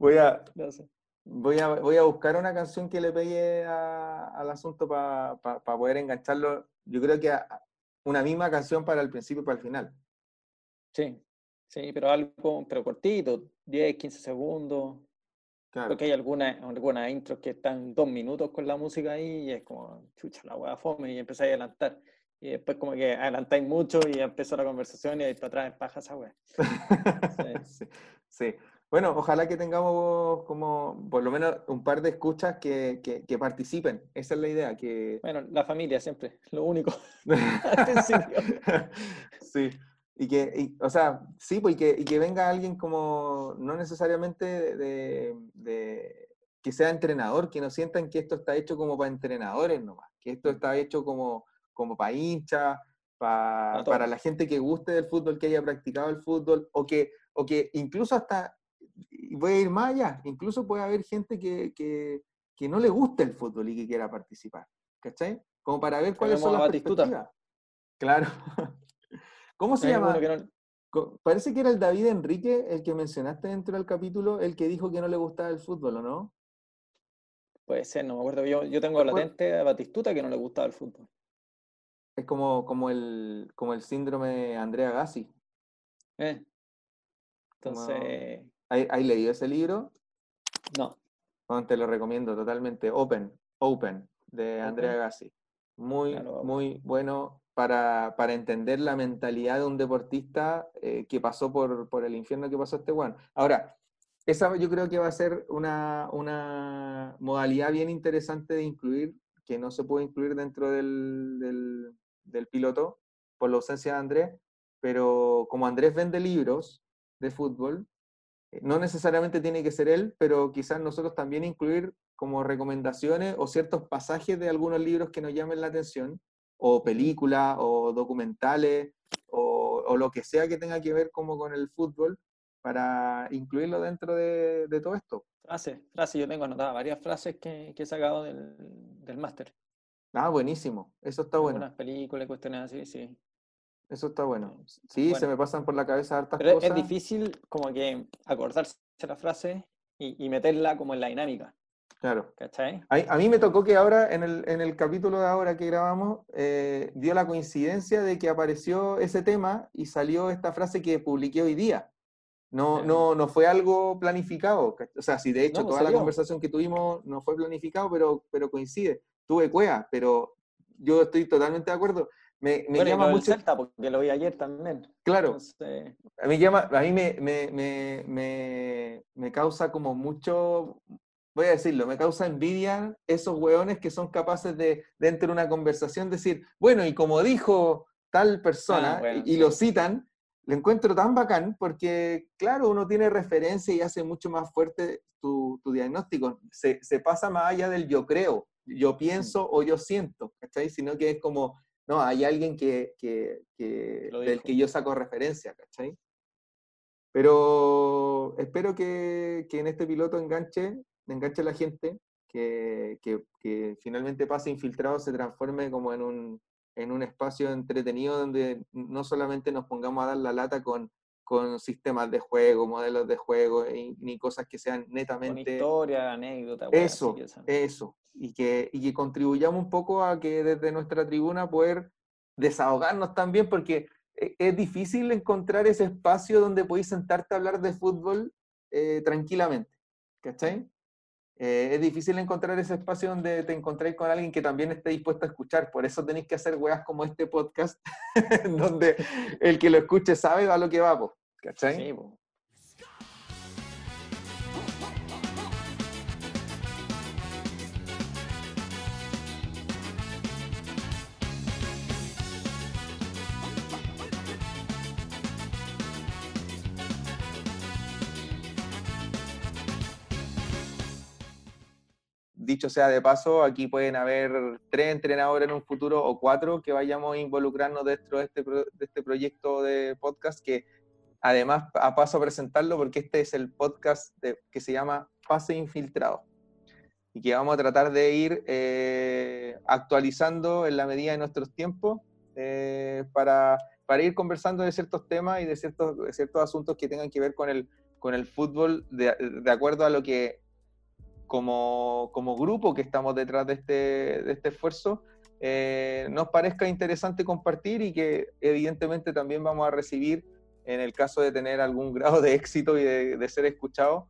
voy a, voy a, voy a buscar una canción que le pegue al asunto para poder engancharlo. Yo creo que una misma canción para el principio y para el final. Sí, sí, pero algo, pero cortito, 10, 15 segundos. Porque hay algunas alguna intros que están dos minutos con la música ahí y es como, chucha, la hueá fome y empezáis a adelantar. Y después como que adelantáis mucho y empezó la conversación y ahí para atrás paja esa weá. sí. sí. Bueno, ojalá que tengamos como por lo menos un par de escuchas que, que, participen. Esa es la idea. Que... Bueno, la familia siempre, lo único. sí. Y que, o sea, sí, pues, y que, y que venga alguien como, no necesariamente de, de, que sea entrenador, que no sientan que esto está hecho como para entrenadores nomás, que esto mm. está hecho como, como para hinchas, para, para la gente que guste del fútbol, que haya practicado el fútbol, o que, o que incluso hasta voy a ir más allá, incluso puede haber gente que, que, que, no le guste el fútbol y que quiera participar, ¿cachai? Como para ver cuáles son las perspectivas. Claro. ¿Cómo se llama? Parece que era el David Enrique, el que mencionaste dentro del capítulo, el que dijo que no le gustaba el fútbol, ¿o no? Puede ser, no me acuerdo. Yo, yo tengo latente a Batistuta que no le gustaba el fútbol. Es como, como, el, como el síndrome Andrea Gassi. Eh. Entonces, ¿Hay, leído ese libro? No. te lo recomiendo totalmente. Open, Open, de Andrea Gassi. Muy, muy bueno para, entender la mentalidad de un deportista eh, que pasó por, por, el infierno que pasó este Juan. Ahora, esa yo creo que va a ser una, una, modalidad bien interesante de incluir, que no se puede incluir dentro del, del, del piloto por la ausencia de Andrés, pero como Andrés vende libros de fútbol, no necesariamente tiene que ser él, pero quizás nosotros también incluir como recomendaciones o ciertos pasajes de algunos libros que nos llamen la atención, o películas, o documentales, o, lo que sea que tenga que ver como con el fútbol, para incluirlo dentro de, todo esto. Frases, frases, yo tengo anotadas varias frases que, he sacado del, del máster. Ah, buenísimo, eso está bueno. Algunas películas, cuestiones así, sí. Eso está bueno. Sí, se me pasan por la cabeza hartas Pero cosas. Es difícil como que acordarse la frase y, meterla como en la dinámica. Claro. ¿Cachai? A, mí me tocó que ahora, en el, en el capítulo de ahora que grabamos, eh, dio la coincidencia de que apareció ese tema y salió esta frase que publiqué hoy día. No, no, no fue algo planificado. O sea, si de hecho pues toda la conversación que tuvimos no fue planificado, pero, pero coincide. Tuve cuea, pero yo estoy totalmente de acuerdo. Me, me llama mucho. porque lo vi ayer también. Claro. A mí, llama, a mí me, me, me, me, causa como mucho, voy a decirlo, me causa envidia esos hueones que son capaces de, dentro de una conversación, decir, bueno, y como dijo tal persona, ah, y, lo citan, lo encuentro tan bacán porque, claro, uno tiene referencia y hace mucho más fuerte tu, tu diagnóstico. Se, se, pasa más allá del yo creo, yo pienso o yo siento, ¿cachai? Sino que es como no, hay alguien que, del que yo saco referencia, ¿cachai? Pero espero que, en este piloto enganche, enganche a la gente, que, finalmente pase infiltrado, se transforme como en un, en un espacio entretenido donde no solamente nos pongamos a dar la lata con, con sistemas de juego, modelos de juego, ni cosas que sean netamente... Con historia, anécdota. Eso, eso y que, y que contribuyamos un poco a que desde nuestra tribuna poder desahogarnos también, porque e, es difícil encontrar ese espacio donde podéis sentarte a hablar de fútbol eh, tranquilamente, ¿cachai? Eh, es difícil encontrar ese espacio donde te encontráis con alguien que también esté dispuesto a escuchar, por eso tenéis que hacer weas como este podcast, donde el que lo escuche sabe a lo que va, ¿cachai? Sí, dicho sea de paso, aquí pueden haber tres entrenadores en un futuro o cuatro que vayamos a involucrarnos dentro de este, de este proyecto de podcast que además a paso a presentarlo porque este es el podcast que se llama Pase Infiltrado. Y que vamos a tratar de ir eh, actualizando en la medida de nuestros tiempos eh, para, para, ir conversando de ciertos temas y de ciertos, de ciertos asuntos que tengan que ver con el, con el fútbol de, acuerdo a lo que como, como, grupo que estamos detrás de este, de este esfuerzo, eh, nos parezca interesante compartir y que evidentemente también vamos a recibir, en el caso de tener algún grado de éxito y de, ser escuchados,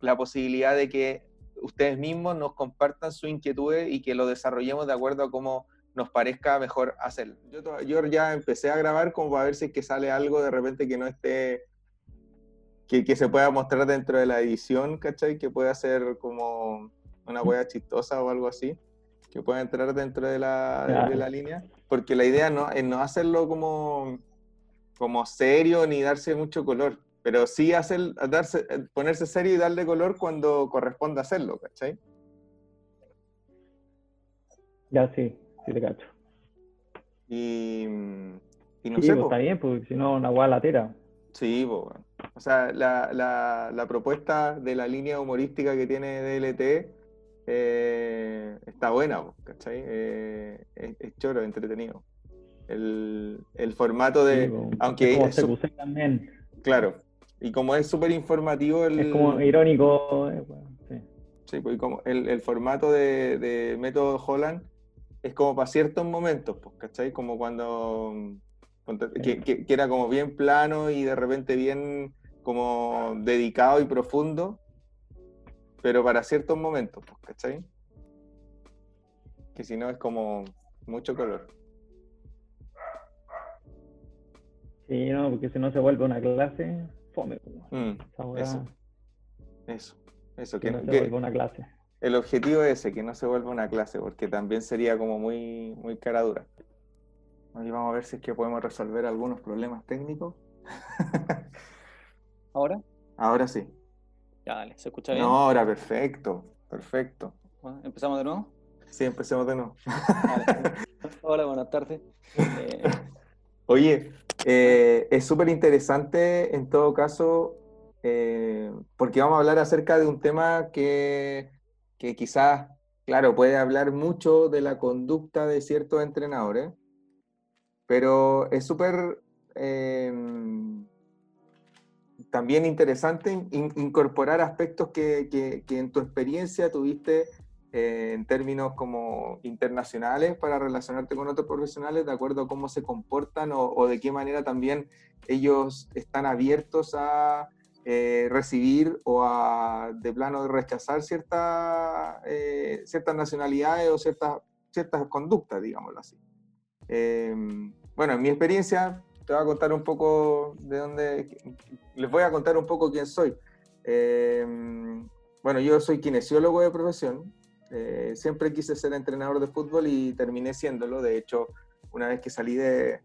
la posibilidad de que ustedes mismos nos compartan su inquietudes y que lo desarrollemos de acuerdo a cómo nos parezca mejor hacerlo. Yo, yo ya empecé a grabar como para ver si es que sale algo de repente que no esté, que, que se pueda mostrar dentro de la edición, ¿cachai? Que pueda ser como una hueá chistosa o algo así, que pueda entrar dentro de la, de la línea, porque la idea no, es no hacerlo como, como serio ni darse mucho color, pero sí hacer, darse, ponerse serio y darle color cuando corresponda hacerlo, ¿cachai? Ya sí, sí te cacho. Y, y no sí, sé, pues, está bien, porque si no, una guay latera. Sí, pues, o sea, la, la, la, propuesta de la línea humorística que tiene DLT eh, está buena, ¿cachai? Eh, es, choro, entretenido. El, el formato de. aunque. Es también. Claro. Y como es súper informativo. El, es como irónico. Eh, sí. sí, pues como el, el formato de, de método Holland es como para ciertos momentos, pues, ¿cachai? Como cuando, que, era como bien plano y de repente bien como dedicado y profundo, pero para ciertos momentos, pues, ¿cachai? Que si no es como mucho color. Sí, no, porque si no se vuelve una clase, fome. Mm, eso. Eso. Eso, que, no se vuelve una clase el objetivo es ese, que no se vuelva una clase, porque también sería como muy, muy cara dura. Y vamos a ver si es que podemos resolver algunos problemas técnicos. ¿Ahora? Ahora sí. Ya, dale, ¿se escucha bien? No, ahora perfecto, perfecto. ¿Empezamos de nuevo? Sí, empecemos de nuevo. Hola, buenas tardes. Eh, Oye, eh, es súper interesante en todo caso, eh, porque vamos a hablar acerca de un tema que que quizás, claro, puede hablar mucho de la conducta de ciertos entrenadores, pero es súper em, también interesante incorporar aspectos que, en tu experiencia tuviste eh, en términos como internacionales para relacionarte con otros profesionales, de acuerdo a cómo se comportan o de qué manera también ellos están abiertos a eh, recibir o a, de plano rechazar cierta, eh, ciertas nacionalidades o ciertas, ciertas conductas, digámoslo así. Em, bueno, en mi experiencia, te voy a contar un poco de dónde, les voy a contar un poco quién soy. Em, bueno, yo soy kinesiólogo de profesión, eh, siempre quise ser entrenador de fútbol y terminé siéndolo, de hecho, una vez que salí de,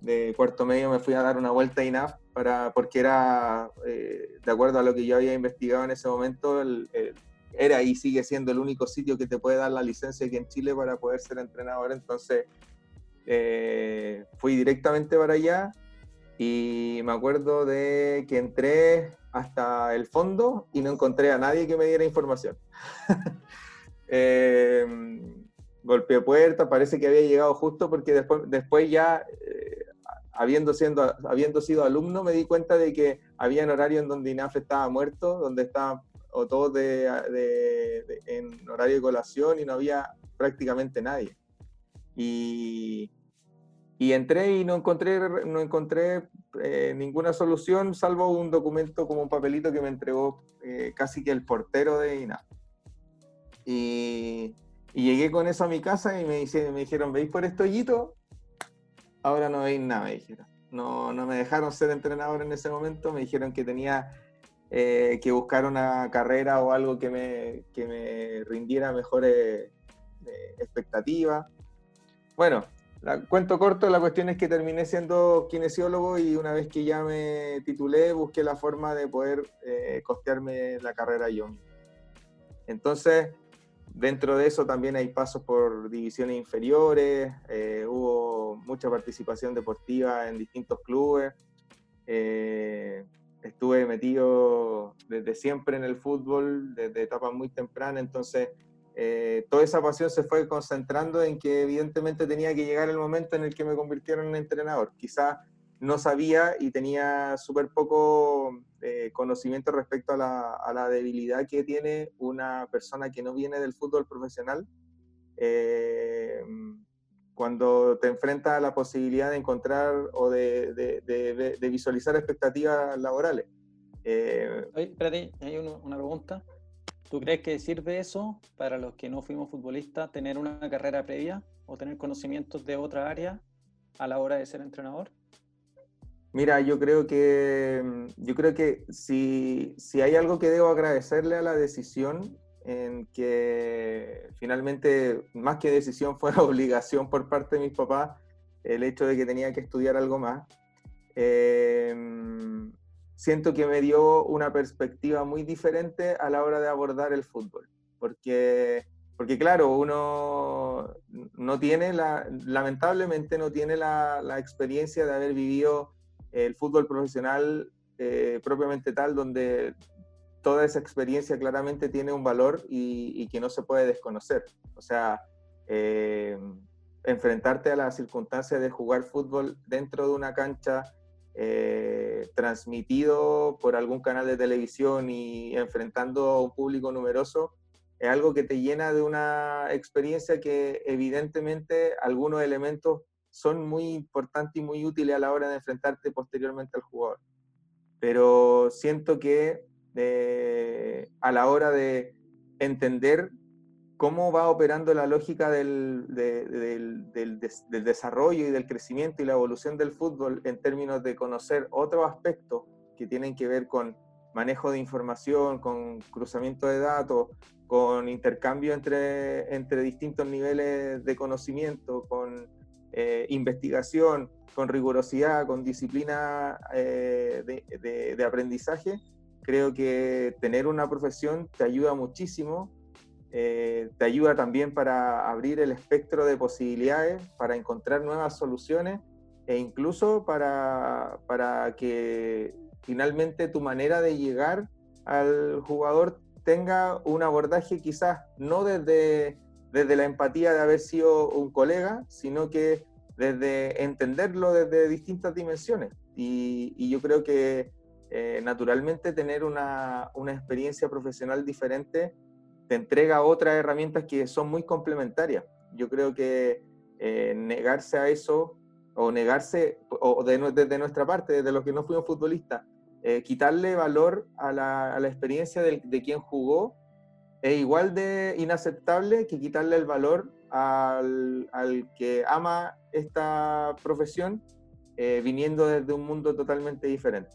de cuarto medio me fui a dar una vuelta a INAF para, porque era, eh, de acuerdo a lo que yo había investigado en ese momento, era y sigue siendo el único sitio que te puede dar la licencia aquí en Chile para poder ser entrenador. Entonces, eh, fui directamente para allá y me acuerdo de que entré hasta el fondo y no encontré a nadie que me diera información. eh, golpeé puerta, parece que había llegado justo porque después, ya eh, habiendo, sido alumno, me di cuenta de que había un horario en donde INAF estaba muerto, donde estaban o de, en horario de colación y no había prácticamente nadie. Y, y entré y no encontré, no encontré eh, ninguna solución, salvo un documento como un papelito que me entregó eh, casi que el portero de INAF. Y, y, llegué con eso a mi casa y me, me dijeron, ¿veis por este hoyito? ahora no veis nada, me dijeron. No, no me dejaron ser entrenador en ese momento, me dijeron que tenía eh, que buscar una carrera o algo que me, que me rindiera mejores eh, expectativas. Bueno, la, cuento corto, la cuestión es que terminé siendo kinesiólogo y una vez que ya me titulé, busqué la forma de poder eh, costearme la carrera yo. Entonces, Dentro de eso también hay pasos por divisiones inferiores, eh, hubo mucha participación deportiva en distintos clubes, eh, estuve metido desde siempre en el fútbol, desde etapas muy tempranas, entonces eh, toda esa pasión se fue concentrando en que evidentemente tenía que llegar el momento en el que me convirtieron en entrenador. Quizás no sabía y tenía súper poco eh, conocimiento respecto a la, a la, debilidad que tiene una persona que no viene del fútbol profesional eh, cuando te enfrentas a la posibilidad de encontrar o de, de, de, visualizar expectativas laborales. Eh, espérate, hay una pregunta. ¿Tú crees que sirve eso para los que no fuimos futbolistas, tener una carrera previa o tener conocimientos de otra área a la hora de ser entrenador? Mira, yo creo que, mm, yo creo que si, si hay algo que debo agradecerle a la decisión en que finalmente, más que decisión, fue obligación por parte de mis papás el hecho de que tenía que estudiar algo más. Eh, siento que me dio una perspectiva muy diferente a la hora de abordar el fútbol, porque, porque claro, uno no tiene, la, lamentablemente no tiene la, la experiencia de haber vivido el fútbol profesional eh, propiamente tal, donde toda esa experiencia claramente tiene un valor y, que no se puede desconocer. O sea, eh, enfrentarte a la circunstancia de jugar fútbol dentro de una cancha eh, transmitido por algún canal de televisión y enfrentando a un público numeroso, es algo que te llena de una experiencia que evidentemente algunos elementos son muy importantes y muy útiles a la hora de enfrentarte posteriormente al jugador. Pero siento que eh, a la hora de entender cómo va operando la lógica del, del, desarrollo y del crecimiento y la evolución del fútbol en términos de conocer otros aspectos que tienen que ver con manejo de información, con cruzamiento de datos, con intercambio entre, entre distintos niveles de conocimiento, con eh, investigación, con rigurosidad, con disciplina eh, de, aprendizaje, creo que tener una profesión te ayuda muchísimo, eh, te ayuda también para abrir el espectro de posibilidades, para encontrar nuevas soluciones e incluso para, para que finalmente tu manera de llegar al jugador tenga un abordaje quizás no desde desde la empatía de haber sido un colega, sino que desde entenderlo desde distintas dimensiones. Y, yo creo que eh, naturalmente tener una, una, experiencia profesional diferente te entrega otras herramientas que son muy complementarias. Yo creo que eh, negarse a eso, o negarse, o desde nuestra parte, desde los que no fuimos futbolistas, eh, quitarle valor a la, experiencia de, de quien jugó es igual de inaceptable que quitarle el valor al, al que ama esta profesión eh, viniendo desde un mundo totalmente diferente.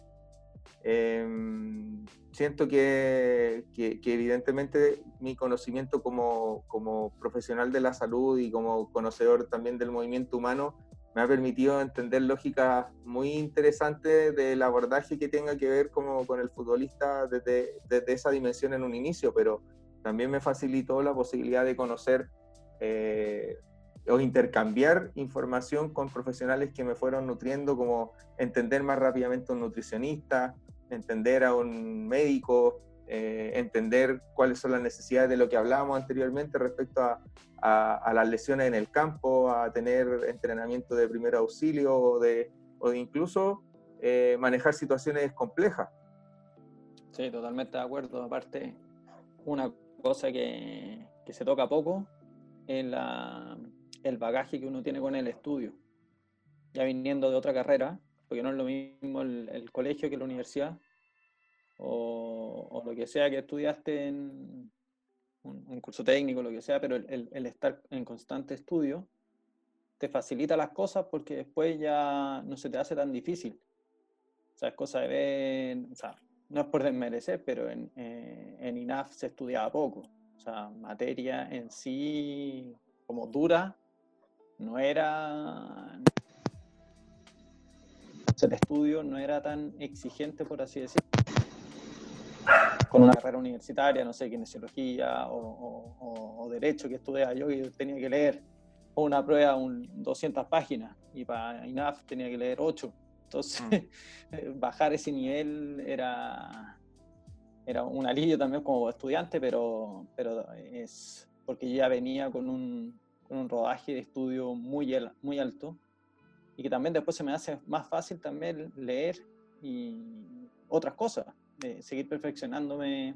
Em, siento que, que, evidentemente mi conocimiento como, como, profesional de la salud y como conocedor también del movimiento humano me ha permitido entender lógicas muy interesantes del abordaje que tenga que ver como con el futbolista desde, desde esa dimensión en un inicio, pero también me facilitó la posibilidad de conocer eh, o intercambiar información con profesionales que me fueron nutriendo, como entender más rápidamente a un nutricionista, entender a un médico, eh, entender cuáles son las necesidades de lo que hablábamos anteriormente respecto a, a, las lesiones en el campo, a tener entrenamiento de primer auxilio o de, o de incluso eh, manejar situaciones complejas. Sí, totalmente de acuerdo. Aparte, una cosa que, se toca poco es el bagaje que uno tiene con el estudio. Ya viniendo de otra carrera, porque no es lo mismo el, colegio que la universidad, o, lo que sea que estudiaste en un, curso técnico, lo que sea, pero el, estar en constante estudio te facilita las cosas porque después ya no se te hace tan difícil. O sea, es cosa de ver, o sea, no es por desmerecer, pero en, eh, en INAF se estudiaba poco. O sea, materia en sí, como dura, no era. el estudio no era tan exigente, por así decirlo. Con una carrera universitaria, no sé, kinesiología o, o, o derecho que estudiaba yo, y tenía que leer una prueba, un 200 páginas, y para INAF tenía que leer 8 entonces, mm. eh, bajar ese nivel era, era un alivio también como estudiante, pero, pero es porque ya venía con un, con un rodaje de estudio muy, muy alto y que también después se me hace más fácil también leer y otras cosas, seguir perfeccionándome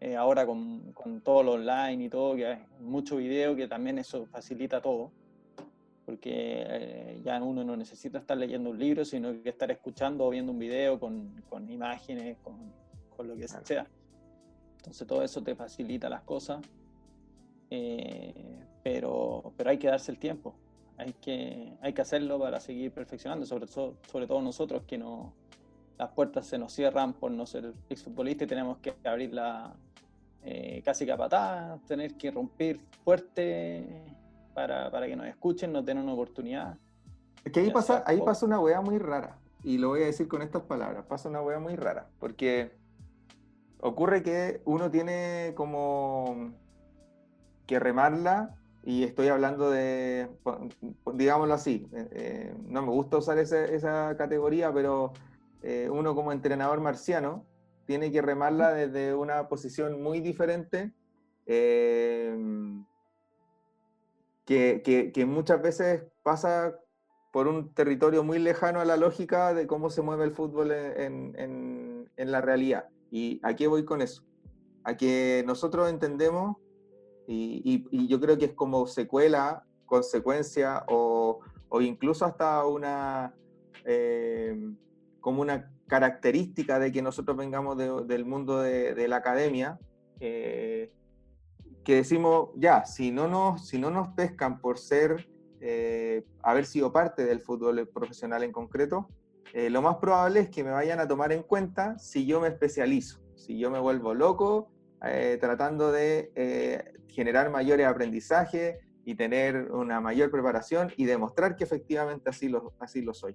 eh, ahora con, con, todo lo online y todo, que hay mucho video, que también eso facilita todo, porque eh, ya uno no necesita estar leyendo un libro, sino que estar escuchando o viendo un video con, con imágenes, con, con, lo que sea. Entonces todo eso te facilita las cosas, eh, pero, pero hay que darse el tiempo, hay que, hay que hacerlo para seguir perfeccionando, sobre, sobre todo nosotros que no, las puertas se nos cierran por no ser exfutbolista y tenemos que abrirla eh, casi que tener que romper fuerte para, para, que nos escuchen, nos den una oportunidad. Es que ahí pasa, ahí pasa una weá muy rara, y lo voy a decir con estas palabras, pasa una weá muy rara, porque ocurre que uno tiene como que remarla, y estoy hablando de, digámoslo así, eh, eh, no me gusta usar esa, esa categoría, pero eh, uno como entrenador marciano tiene que remarla desde una posición muy diferente, eh, que, muchas veces pasa por un territorio muy lejano a la lógica de cómo se mueve el fútbol en, la realidad. ¿Y a qué voy con eso? A que nosotros entendemos, y, yo creo que es como secuela, consecuencia o, incluso hasta una... Eh, como una característica de que nosotros vengamos del mundo de, la academia, eh, que decimos, ya, si no nos, si no nos pescan por ser, eh, haber sido parte del fútbol profesional en concreto, eh, lo más probable es que me vayan a tomar en cuenta si yo me especializo, si yo me vuelvo loco tratando de generar mayores aprendizajes y tener una mayor preparación y demostrar que efectivamente así lo, así lo soy.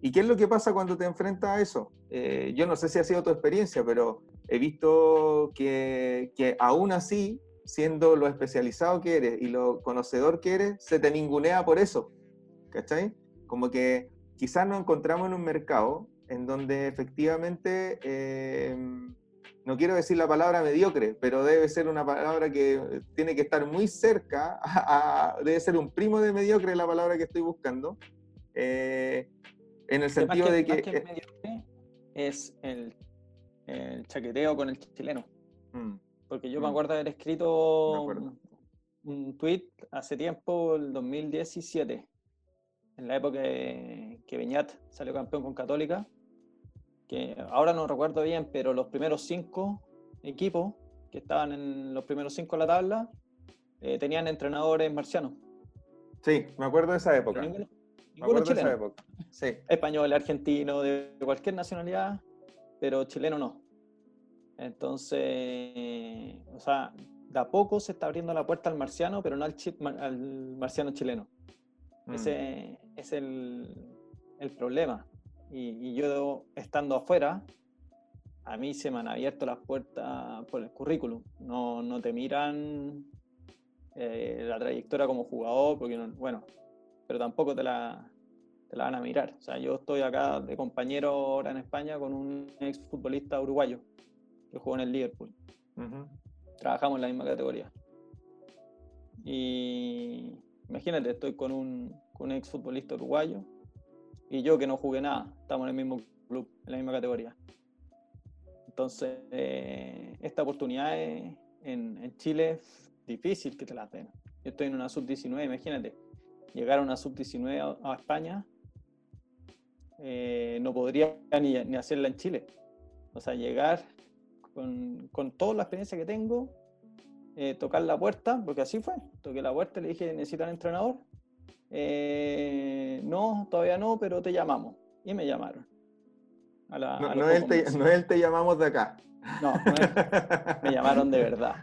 ¿Y qué es lo que pasa cuando te enfrentas a eso? Eh, yo no sé si ha sido tu experiencia, pero he visto que, que, aún así, siendo lo especializado que eres y lo conocedor que eres, se te ningunea por eso. ¿Cachai? Como que quizás nos encontramos en un mercado en donde efectivamente, eh, no quiero decir la palabra mediocre, pero debe ser una palabra que tiene que estar muy cerca, debe ser un primo de mediocre la palabra que estoy buscando. Eh, en el sentido de que... Eh, es el, chaqueteo con el chileno. Mm, Porque yo me mm. acuerdo de haber escrito un, tweet hace tiempo, el 2017, en la época que Beñat salió campeón con Católica, que ahora no recuerdo bien, pero los primeros cinco equipos que estaban en los primeros cinco de la tabla eh, tenían entrenadores marcianos. Sí, me acuerdo de esa época. Ninguno chileno. Sí. Español, argentino, de cualquier nacionalidad, pero chileno no. Entonces, o sea, de a poco se está abriendo la puerta al marciano, pero no al, al marciano chileno. Mm. Ese es el, el problema. Y, yo estando afuera, a mí se me han abierto las puertas por el currículum. No, no te miran eh, la trayectoria como jugador, porque, no, bueno, pero tampoco te la, te la van a mirar. O sea, yo estoy acá de compañero ahora en España con un ex futbolista uruguayo que jugó en el Liverpool. Trabajamos en la misma categoría. Y imagínate, estoy con un, con un ex futbolista uruguayo y yo que no jugué nada, estamos en el mismo club, en la misma categoría. Entonces, eh, esta oportunidad en, en, Chile es difícil que te la den. Yo estoy en una sub-19, imagínate llegar a una sub-19 a, España, eh, no podría ni, ni, hacerla en Chile. O sea, llegar con, con toda la experiencia que tengo, eh, tocar la puerta, porque así fue. Toqué la puerta le dije, ¿necesitan entrenador? Eh, no, todavía no, pero te llamamos. Y me llamaron. no, es el te, llamamos de acá. No, no me llamaron de verdad.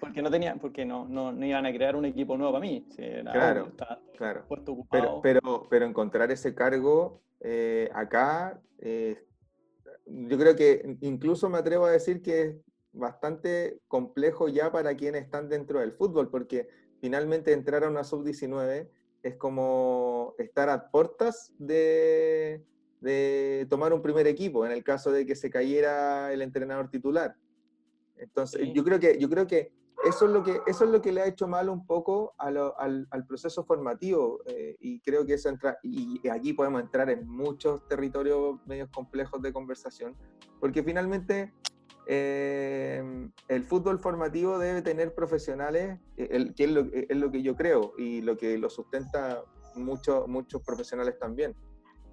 porque no tenían, porque no, no, iban a crear un equipo nuevo para mí. claro, claro. Pero, pero, pero encontrar ese cargo eh, acá, eh, yo creo que incluso me atrevo a decir que es bastante complejo ya para quienes están dentro del fútbol, porque finalmente entrar a una sub-19 es como estar a puertas de, de tomar un primer equipo en el caso de que se cayera el entrenador titular. Entonces, yo creo que, yo creo que eso es lo que, eso es lo que le ha hecho mal un poco al, al, proceso formativo eh, y creo que eso entra, y aquí podemos entrar en muchos territorios medios complejos de conversación, porque finalmente eh, el fútbol formativo debe tener profesionales, eh, el, que es lo, es lo, que yo creo y lo que lo sustenta muchos muchos profesionales también.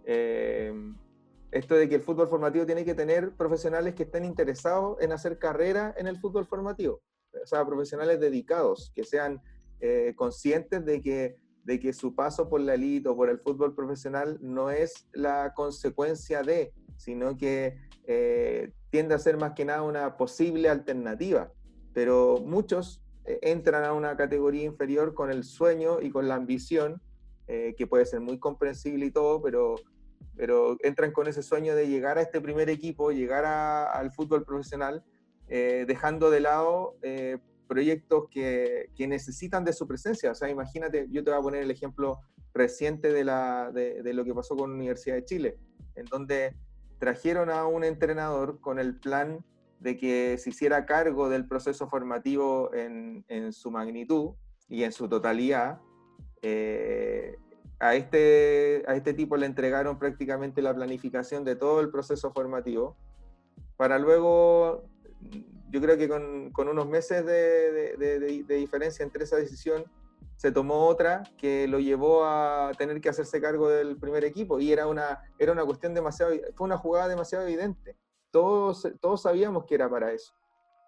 esto de que el fútbol formativo tiene que tener profesionales que estén interesados en hacer carrera en el fútbol formativo o sea, profesionales dedicados, que sean eh, conscientes de que, de que su paso por la elite o por el fútbol profesional no es la consecuencia de, sino que eh, tiende a ser más que nada una posible alternativa. Pero muchos eh, entran a una categoría inferior con el sueño y con la ambición, que puede ser muy comprensible y todo, pero, pero entran con ese sueño de llegar a este primer equipo, llegar al fútbol profesional eh, dejando de lado eh, proyectos que, que, necesitan de su presencia. O sea, imagínate, yo te voy a poner el ejemplo reciente de, la, de, lo que pasó con la Universidad de Chile, en donde trajeron a un entrenador con el plan de que se hiciera cargo del proceso formativo en, en su magnitud y en su totalidad. Eh, a, este, a este tipo le entregaron prácticamente la planificación de todo el proceso formativo para luego yo creo que con, con unos meses de, de, de, diferencia entre esa decisión, se tomó otra que lo llevó a tener que hacerse cargo del primer equipo y era una, era una cuestión demasiado, fue una jugada demasiado evidente. Todos, todos sabíamos que era para eso.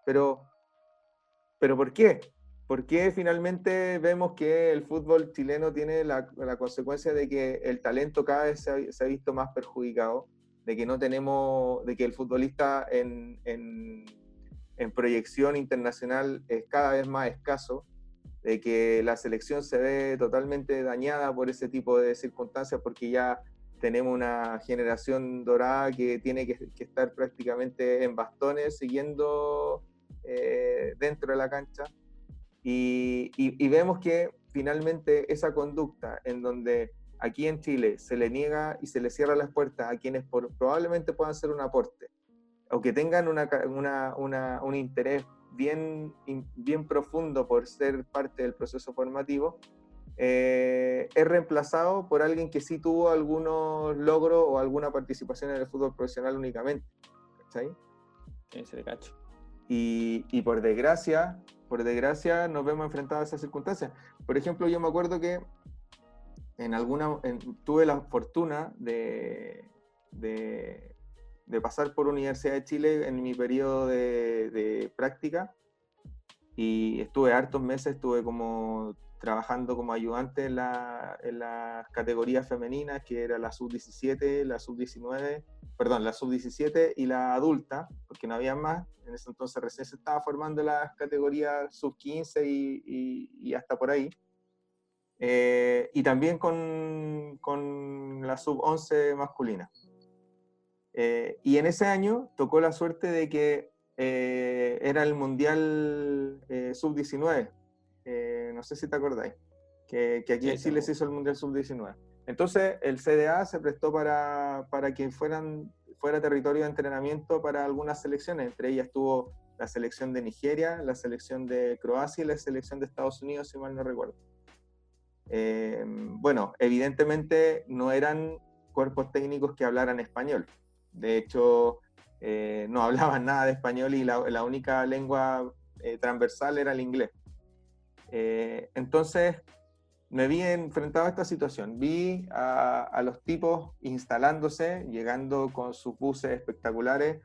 Pero, pero ¿por qué? ¿Por qué finalmente vemos que el fútbol chileno tiene la, la consecuencia de que el talento cada vez se ha, se ha, visto más perjudicado? De que no tenemos, de que el futbolista en, en en proyección internacional es cada vez más escaso, de que la selección se ve totalmente dañada por ese tipo de circunstancias, porque ya tenemos una generación dorada que tiene que, estar prácticamente en bastones siguiendo eh, dentro de la cancha. Y, y, vemos que finalmente esa conducta en donde aquí en Chile se le niega y se le cierra las puertas a quienes probablemente puedan ser un aporte, o que tengan un interés bien, bien profundo por ser parte del proceso formativo, eh, es reemplazado por alguien que sí tuvo algunos logros o alguna participación en el fútbol profesional únicamente. ¿Cachai? cacho. Y, y, por desgracia, por desgracia nos vemos enfrentados a esas circunstancias. Por ejemplo, yo me acuerdo que en alguna, tuve la fortuna de, de de pasar por Universidad de Chile en mi periodo de, práctica y estuve hartos meses, estuve como trabajando como ayudante en, la, en las categorías femeninas, que era la sub-17, la sub-19, perdón, la sub-17 y la adulta, porque no había más. En ese entonces recién se estaba formando las categorías sub-15 y, y, hasta por ahí. Eh, y también con, con la sub-11 masculina. Eh, y en ese año tocó la suerte de que eh, era el Mundial eh, Sub-19. no sé si te acordáis. Que, que aquí en Chile se hizo el Mundial Sub-19. Entonces el CDA se prestó para, para que fueran, fuera territorio de entrenamiento para algunas selecciones. Entre ellas estuvo la selección de Nigeria, la selección de Croacia y la selección de Estados Unidos, si mal no recuerdo. bueno, evidentemente no eran cuerpos técnicos que hablaran español. De hecho, eh, no hablaban nada de español y la, única lengua eh, transversal era el inglés. Eh, entonces, me vi enfrentado a esta situación. Vi a, los tipos instalándose, llegando con sus buses espectaculares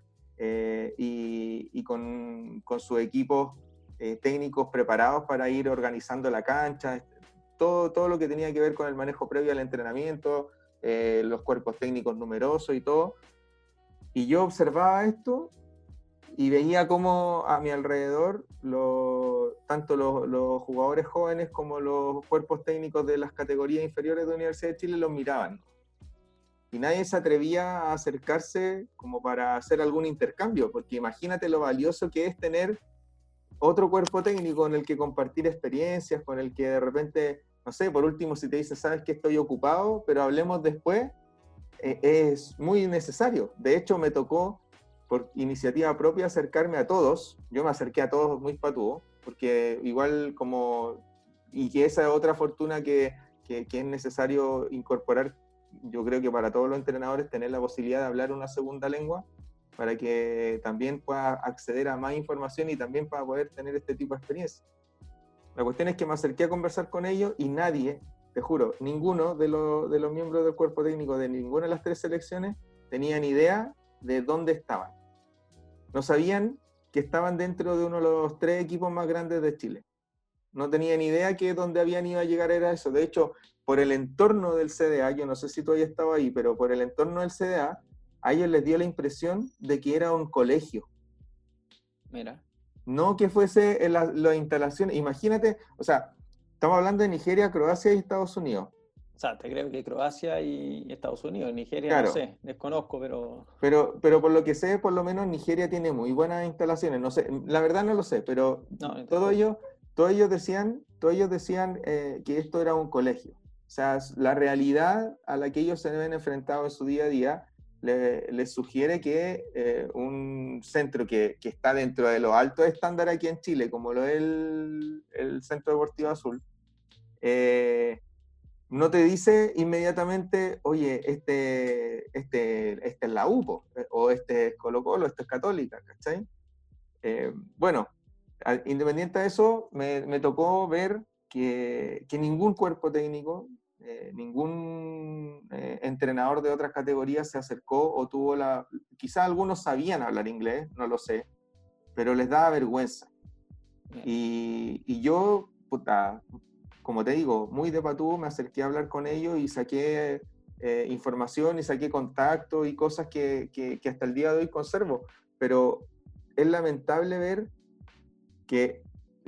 y, con, con sus equipos técnicos preparados para ir organizando la cancha, todo, todo lo que tenía que ver con el manejo previo al entrenamiento, los cuerpos técnicos numerosos y todo. Y yo observaba esto y veía cómo a mi alrededor, tanto los, jugadores jóvenes como los cuerpos técnicos de las categorías inferiores de la Universidad de Chile los miraban. Y nadie se atrevía a acercarse como para hacer algún intercambio, porque imagínate lo valioso que es tener otro cuerpo técnico con el que compartir experiencias, con el que de repente, no sé, por último, si te dice, sabes que estoy ocupado, pero hablemos después, eh, es muy necesario. De hecho, me tocó por iniciativa propia acercarme a todos. Yo me acerqué a todos muy patuo. porque igual como, y que esa es otra fortuna que, que, es necesario incorporar, yo creo que para todos los entrenadores, tener la posibilidad de hablar una segunda lengua para que también pueda acceder a más información y también para poder tener este tipo de experiencia. La cuestión es que me acerqué a conversar con ellos y nadie, te juro, ninguno de, de los miembros del cuerpo técnico de ninguna de las tres selecciones tenía ni idea de dónde estaban. No sabían que estaban dentro de uno de los tres equipos más grandes de Chile. No tenían idea que donde habían ido a llegar era eso. De hecho, por el entorno del CDA, yo no sé si tú hayas estado ahí, pero por el entorno del CDA, a ellos les dio la impresión de que era un colegio. Mira. No que fuese la, la instalación. Imagínate, o sea, estamos hablando de Nigeria, Croacia y Estados Unidos. O sea, te creo que Croacia y Estados Unidos, Nigeria no sé, desconozco, pero... pero... Pero por lo que sé, por lo menos Nigeria tiene muy buenas instalaciones, no sé, la verdad no lo sé, pero todo ello, todos ellos decían, todos ellos decían eh, que esto era un colegio. O sea, la realidad a la que ellos se ven enfrentados en su día a día les sugiere que eh, un centro que, que, está dentro de los altos estándares aquí en Chile, como lo es el, Centro Deportivo Azul, eh, no te dice inmediatamente, oye, este, este, este es la UPO, eh, o este es Colo Colo, este es Católica, ¿cachai? Bueno, independiente de eso, me, tocó ver que, ningún cuerpo técnico, eh, ningún entrenador de otras categorías se acercó o tuvo la... Quizás algunos sabían hablar inglés, no lo sé, pero les daba vergüenza. Y, y yo, puta, como te digo, muy de patú, me acerqué a hablar con ellos y saqué eh, información y saqué contacto y cosas que, que, hasta el día de hoy conservo. Pero es lamentable ver que,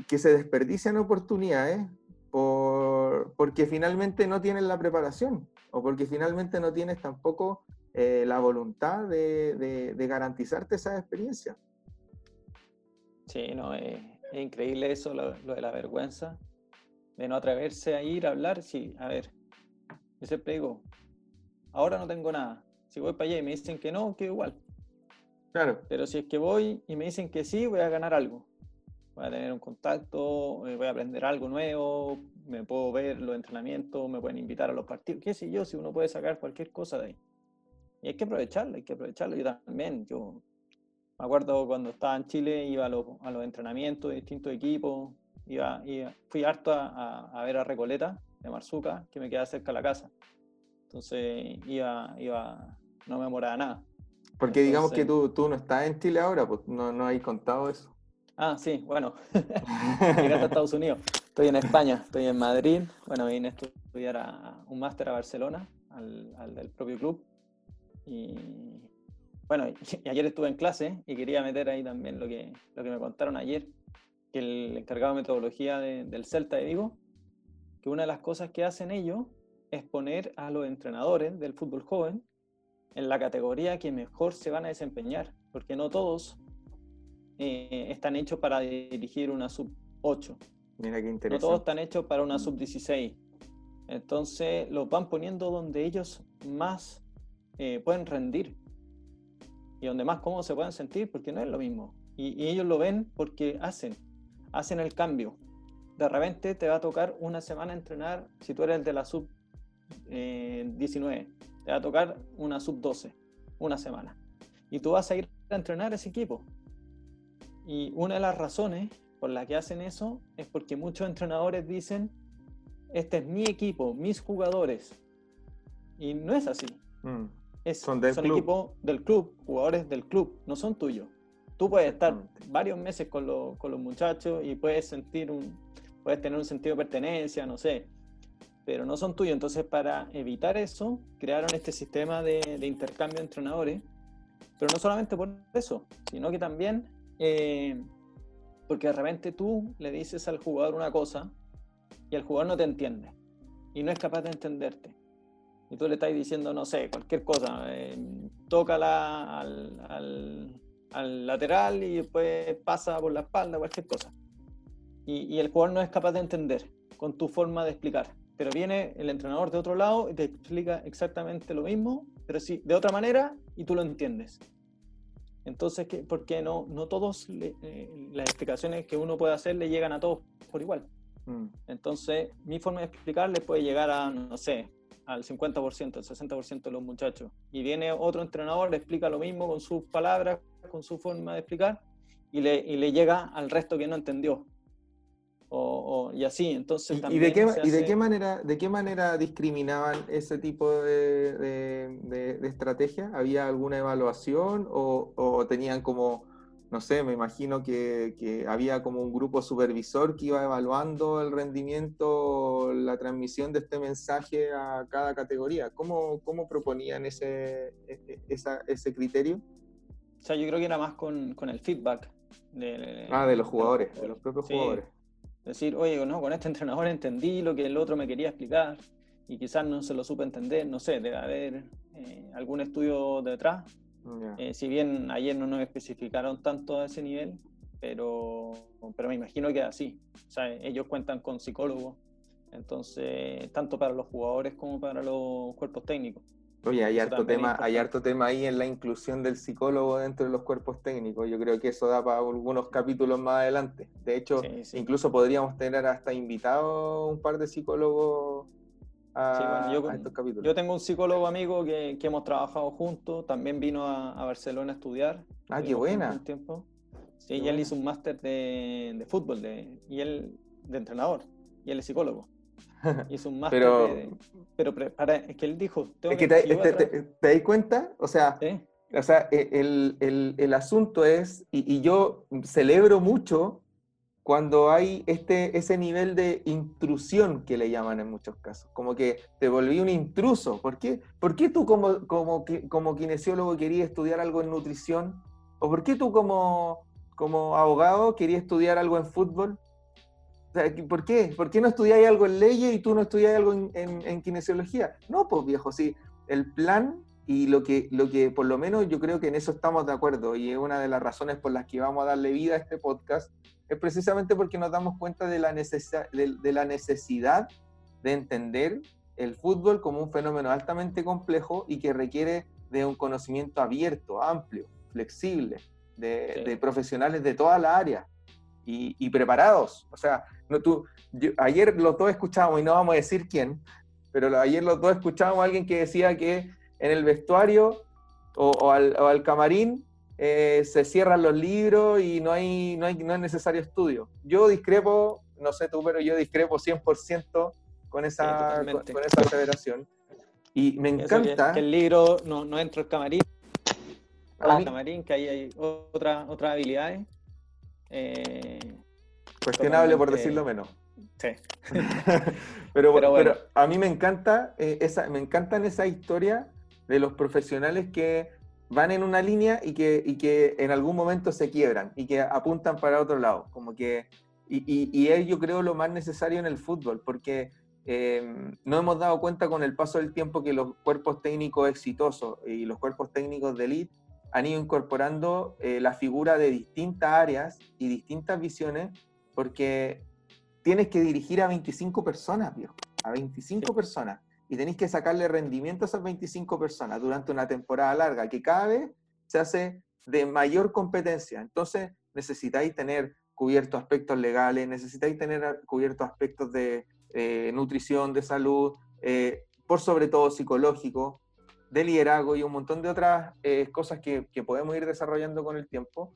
que se desperdician oportunidades por, porque finalmente no tienen la preparación o porque finalmente no tienes tampoco eh, la voluntad de, de, garantizarte esa experiencia. Sí, no, es, increíble eso, lo, lo de la vergüenza de no atreverse a ir a hablar, sí, a ver, yo siempre digo, ahora no tengo nada. Si voy para allá y me dicen que no, que igual. Claro. Pero si es que voy y me dicen que sí, voy a ganar algo. Voy a tener un contacto, eh, voy a aprender algo nuevo, me puedo ver los entrenamientos, me pueden invitar a los partidos, qué sé yo, si uno puede sacar cualquier cosa de ahí. Y hay que aprovecharlo, hay que aprovecharlo. Yo también, yo me acuerdo cuando estaba en Chile, iba a los, a los entrenamientos de distintos equipos, Iba, fui harto a, ver a Recoleta de Marzuca, que me queda cerca de la casa. Entonces iba, iba, no me moraba nada. Porque digamos que tú, tú no estás en Chile ahora, pues no, no hay contado eso. Ah, sí, bueno. Llegué a Estados Unidos. Estoy en España, estoy en Madrid. Bueno, vine a estudiar a, un máster a Barcelona, al, al, del propio club. Y bueno, y ayer estuve en clase y quería meter ahí también lo que, lo que me contaron ayer, que el encargado de metodología del Celta de Vigo, que una de las cosas que hacen ellos es poner a los entrenadores del fútbol joven en la categoría que mejor se van a desempeñar, porque no todos eh, están hechos para dirigir una sub 8. Mira qué interesante. No todos están hechos para una sub 16. Entonces los van poniendo donde ellos más eh, pueden rendir y donde más cómodos se pueden sentir, porque no es lo mismo. y ellos lo ven porque hacen hacen el cambio. De repente te va a tocar una semana entrenar, si tú eres el de la sub 19, eh, te va a tocar una sub 12, una semana. Y tú vas a ir a entrenar ese equipo. Y una de las razones por las que hacen eso es porque muchos entrenadores dicen, este es mi equipo, mis jugadores. Y no es así. Mm. son, del equipos del club, jugadores del club, no son tuyos. Tú puedes estar varios meses con, con, los muchachos y puedes sentir un, puedes tener un sentido de pertenencia, no sé, pero no son tuyos. Entonces, para evitar eso, crearon este sistema de, de intercambio de entrenadores, pero no solamente por eso, sino que también eh, porque de repente tú le dices al jugador una cosa y el jugador no te entiende y no es capaz de entenderte. Y tú le estás diciendo, no sé, cualquier cosa, eh, tócala al al lateral y después pasa por la espalda, cualquier cosa. Y, el jugador no es capaz de entender con tu forma de explicar. Pero viene el entrenador de otro lado y te explica exactamente lo mismo, pero sí, de otra manera y tú lo entiendes. Entonces, ¿por qué no, no todos eh, las explicaciones que uno puede hacer le llegan a todos por igual? Mm. Entonces, mi forma de explicar le puede llegar a, no sé, al 50%, al 60% de los muchachos. Y viene otro entrenador, le explica lo mismo con sus palabras, con su forma de explicar, y le, y le llega al resto que no entendió. O, y así, entonces ¿Y, de, qué, ¿y de, qué, manera, de qué manera discriminaban ese tipo de, de, de estrategia? ¿Había alguna evaluación o, o, tenían como, no sé, me imagino que, que, había como un grupo supervisor que iba evaluando el rendimiento, la transmisión de este mensaje a cada categoría? ¿Cómo, cómo proponían ese, e, e, esa, ese criterio? O sea, yo creo que era más con, con el feedback. De, ah, de los jugadores, de los, propios jugadores. Decir, oye, no, con este entrenador entendí lo que el otro me quería explicar y quizás no se lo supe entender, no sé, debe haber eh, algún estudio detrás. Eh, si bien ayer no nos especificaron tanto a ese nivel, pero, pero me imagino que así. O sea, ellos cuentan con psicólogos, entonces, tanto para los jugadores como para los cuerpos técnicos. Oye, hay harto, tema, hay harto tema ahí en la inclusión del psicólogo dentro de los cuerpos técnicos. Yo creo que eso da para algunos capítulos más adelante. De hecho, incluso podríamos tener hasta invitados un par de psicólogos a, yo, estos capítulos. Yo tengo un psicólogo amigo que, que hemos trabajado juntos, también vino a, Barcelona a estudiar. Ah, qué buena. tiempo. Sí, y él hizo un máster de, de fútbol de, y él de entrenador, y él es psicólogo. Hizo un máster pero, pero para, es que él dijo... es que, te, te, das cuenta? O sea, o sea e, el, el, el, asunto es, y, y, yo celebro mucho cuando hay este, ese nivel de intrusión que le llaman en muchos casos, como que te volví un intruso. ¿Por qué, ¿Por qué tú como, como, como kinesiólogo querías estudiar algo en nutrición? ¿O por qué tú como, como abogado querías estudiar algo en fútbol? ¿Por qué? ¿Por qué no estudiáis algo en leyes y tú no estudiáis algo en, en, kinesiología? No, pues viejo, sí. El plan y lo que, lo que por lo menos yo creo que en eso estamos de acuerdo y es una de las razones por las que vamos a darle vida a este podcast, es precisamente porque nos damos cuenta de la, de, de la necesidad de entender el fútbol como un fenómeno altamente complejo y que requiere de un conocimiento abierto, amplio, flexible, de, de profesionales de toda la área y, preparados. O sea, no, tú, ayer los dos escuchábamos, y no vamos a decir quién, pero ayer los dos escuchábamos a alguien que decía que en el vestuario o, al, camarín eh, se cierran los libros y no, hay, no, hay, no es necesario estudio. Yo discrepo, no sé tú, pero yo discrepo 100% con esa, con, esa aseveración. Y me encanta... Que, el libro no, no entra al camarín. Al camarín, que ahí hay otra, otras habilidades eh, Cuestionable por decirlo menos. Sí. pero, pero, a mí me encanta eh, esa, me encantan esa historia de los profesionales que van en una línea y que, y que en algún momento se quiebran y que apuntan para otro lado. Como que, y, y, es yo creo lo más necesario en el fútbol, porque eh, no hemos dado cuenta con el paso del tiempo que los cuerpos técnicos exitosos y los cuerpos técnicos de elite han ido incorporando eh, la figura de distintas áreas y distintas visiones, porque tienes que dirigir a 25 personas, viejo, a 25 personas, y tenéis que sacarle rendimiento a esas 25 personas durante una temporada larga, que cada vez se hace de mayor competencia. Entonces necesitáis tener cubiertos aspectos legales, necesitáis tener cubiertos aspectos de eh, nutrición, de salud, eh, por sobre todo psicológico, de liderazgo y un montón de otras eh, cosas que, podemos ir desarrollando con el tiempo,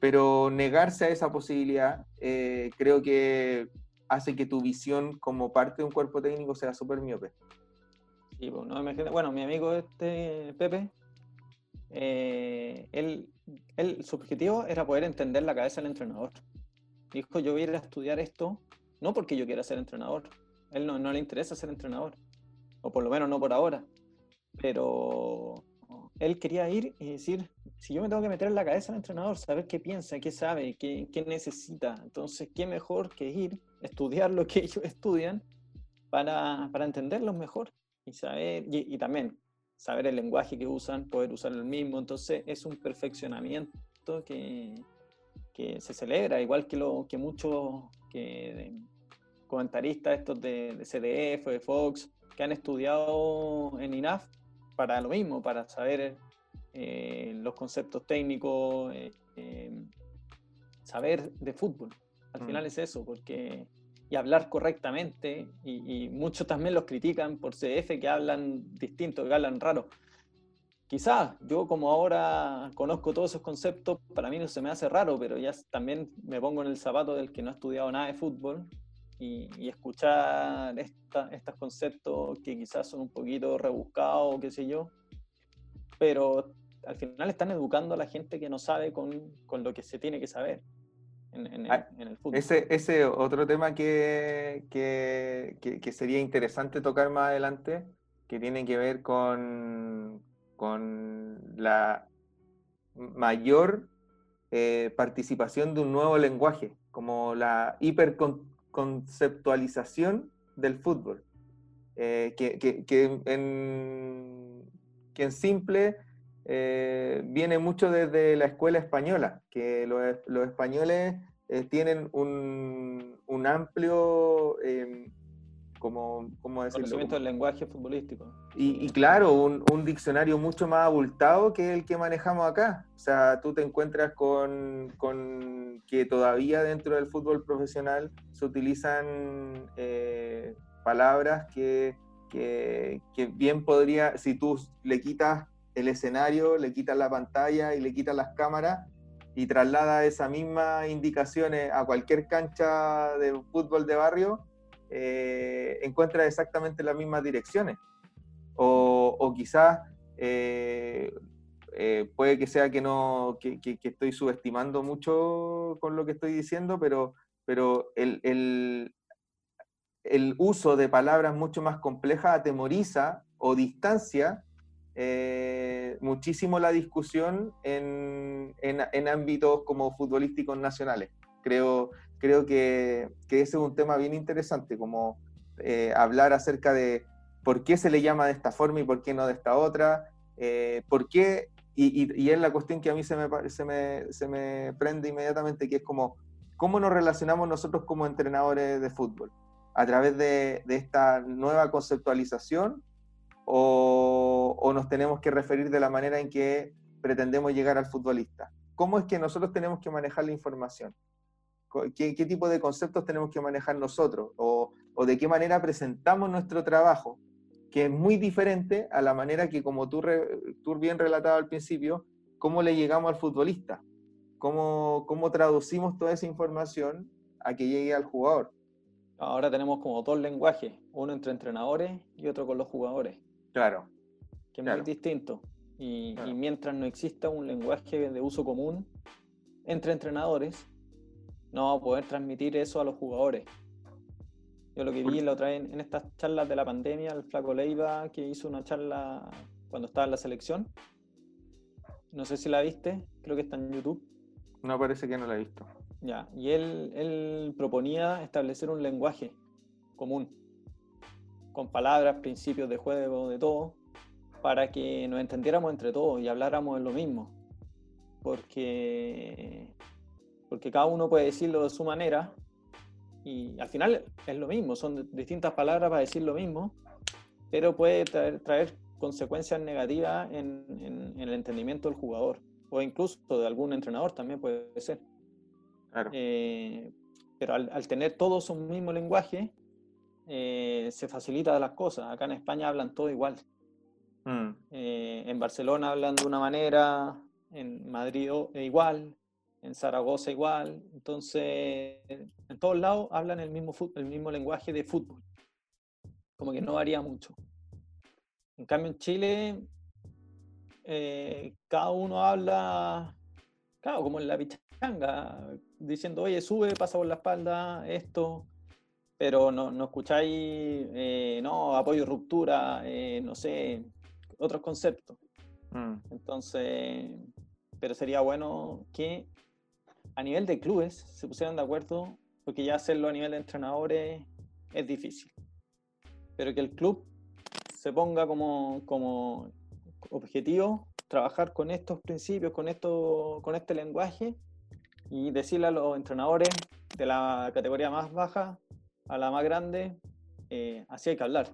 pero negarse a esa posibilidad eh, creo que hace que tu visión como parte de un cuerpo técnico sea súper miope. Pues, bueno, mi amigo este Pepe, eh, él, su objetivo era poder entender la cabeza del entrenador. Dijo, yo voy a ir a estudiar esto, no porque yo quiera ser entrenador, él no le interesa ser entrenador, o por lo menos no por ahora pero él quería ir y decir, si yo me tengo que meter en la cabeza del entrenador, saber qué piensa, qué sabe, qué, qué necesita, entonces qué mejor que ir, estudiar lo que ellos estudian para, para entenderlos mejor y saber, y, también saber el lenguaje que usan, poder usar el mismo, entonces es un perfeccionamiento que, que se celebra, igual que, que muchos que, comentaristas estos de, de CDF, de Fox, que han estudiado en INAF, para lo mismo, para saber eh, los conceptos técnicos, eh, em, saber de fútbol. Al mm. final es eso, porque y hablar correctamente, y, muchos también los critican por CF que hablan distinto, que hablan raro. Quizás yo como ahora conozco todos esos conceptos, para mí no se me hace raro, pero ya también me pongo en el zapato del que no ha estudiado nada de fútbol y, escuchar estos conceptos que quizás son un poquito rebuscados, qué sé yo, pero al final están educando a la gente que no sabe con, con lo que se tiene que saber. Ah, en, el fútbol. Ese, ese otro tema que, que, que, sería interesante tocar más adelante, que tiene que ver con, con la mayor eh, participación de un nuevo lenguaje, como la hiperconceptualización del fútbol, eh, que, en, simple eh, viene mucho desde la escuela española, que los, españoles eh, tienen un, un amplio, eh, como, ¿cómo decirlo? Conocimiento del lenguaje futbolístico. Y, y claro, un, un, diccionario mucho más abultado que el que manejamos acá. O sea, tú te encuentras con, con que todavía dentro del fútbol profesional se utilizan palabras que, que, que bien podría, si tú le quitas el escenario, le quitas la pantalla y le quitas las cámaras y traslada esas mismas indicaciones a cualquier cancha de fútbol de barrio, eh, encuentra exactamente las mismas direcciones. O, quizás eh, eh, puede que sea que, no, que, estoy subestimando mucho con lo que estoy diciendo, pero, pero el, el, uso de palabras mucho más complejas atemoriza o distancia muchísimo la discusión en, en, ámbitos como futbolísticos nacionales. Creo, creo que, que, ese es un tema bien interesante, como eh, hablar acerca de por qué se le llama de esta forma y por qué no de esta otra, eh, por qué, y, y, es la cuestión que a mí se me, se, me, se me prende inmediatamente, que es como, ¿cómo nos relacionamos nosotros como entrenadores de fútbol? A través de, de esta nueva conceptualización o, nos tenemos que referir de la manera en que pretendemos llegar al futbolista? ¿Cómo es que nosotros tenemos que manejar la información? ¿Qué, tipo de conceptos tenemos que manejar nosotros? O, de qué manera presentamos nuestro trabajo? Que es muy diferente a la manera que, como tú, tú bien relatado al principio, cómo le llegamos al futbolista. Cómo, cómo traducimos toda esa información a que llegue al jugador. Ahora tenemos como dos lenguajes, uno entre entrenadores y otro con los jugadores. Claro. Que es muy distinto. Y, mientras no exista un lenguaje de uso común entre entrenadores, no poder transmitir eso a los jugadores. Yo lo que vi la otra vez en, estas charlas de la pandemia, el Flaco Leiva, que hizo una charla cuando estaba en la selección. No sé si la viste, creo que está en YouTube. No, parece que no la he visto. Ya, y él, él proponía establecer un lenguaje común con palabras, principios de juego, de todo, para que nos entendiéramos entre todos y habláramos en lo mismo. Porque, porque cada uno puede decirlo de su manera y al final es lo mismo, son distintas palabras para decir lo mismo, pero puede traer, consecuencias negativas en, el entendimiento del jugador o incluso de algún entrenador también puede ser. Eh, pero al, al, tener todos un mismo lenguaje, eh, se facilita las cosas. Acá en España hablan todo igual. Mm. Eh, en Barcelona hablan de una manera, en Madrid igual, en Zaragoza igual. Entonces, en todos lados hablan el mismo, el mismo lenguaje de fútbol. Como que no varía mucho. En cambio, en Chile, eh, cada uno habla, claro, como en la pichanga, diciendo, oye, sube, pasa por la espalda, esto pero no, no escucháis, eh, no, apoyo ruptura, eh, no sé, otros conceptos. Mm. Entonces, pero sería bueno que a nivel de clubes se pusieran de acuerdo, porque ya hacerlo a nivel de entrenadores es difícil. Pero que el club se ponga como, como objetivo trabajar con estos principios, con, esto, con este lenguaje y decirle a los entrenadores de la categoría más baja a la más grande, eh, así hay que hablar.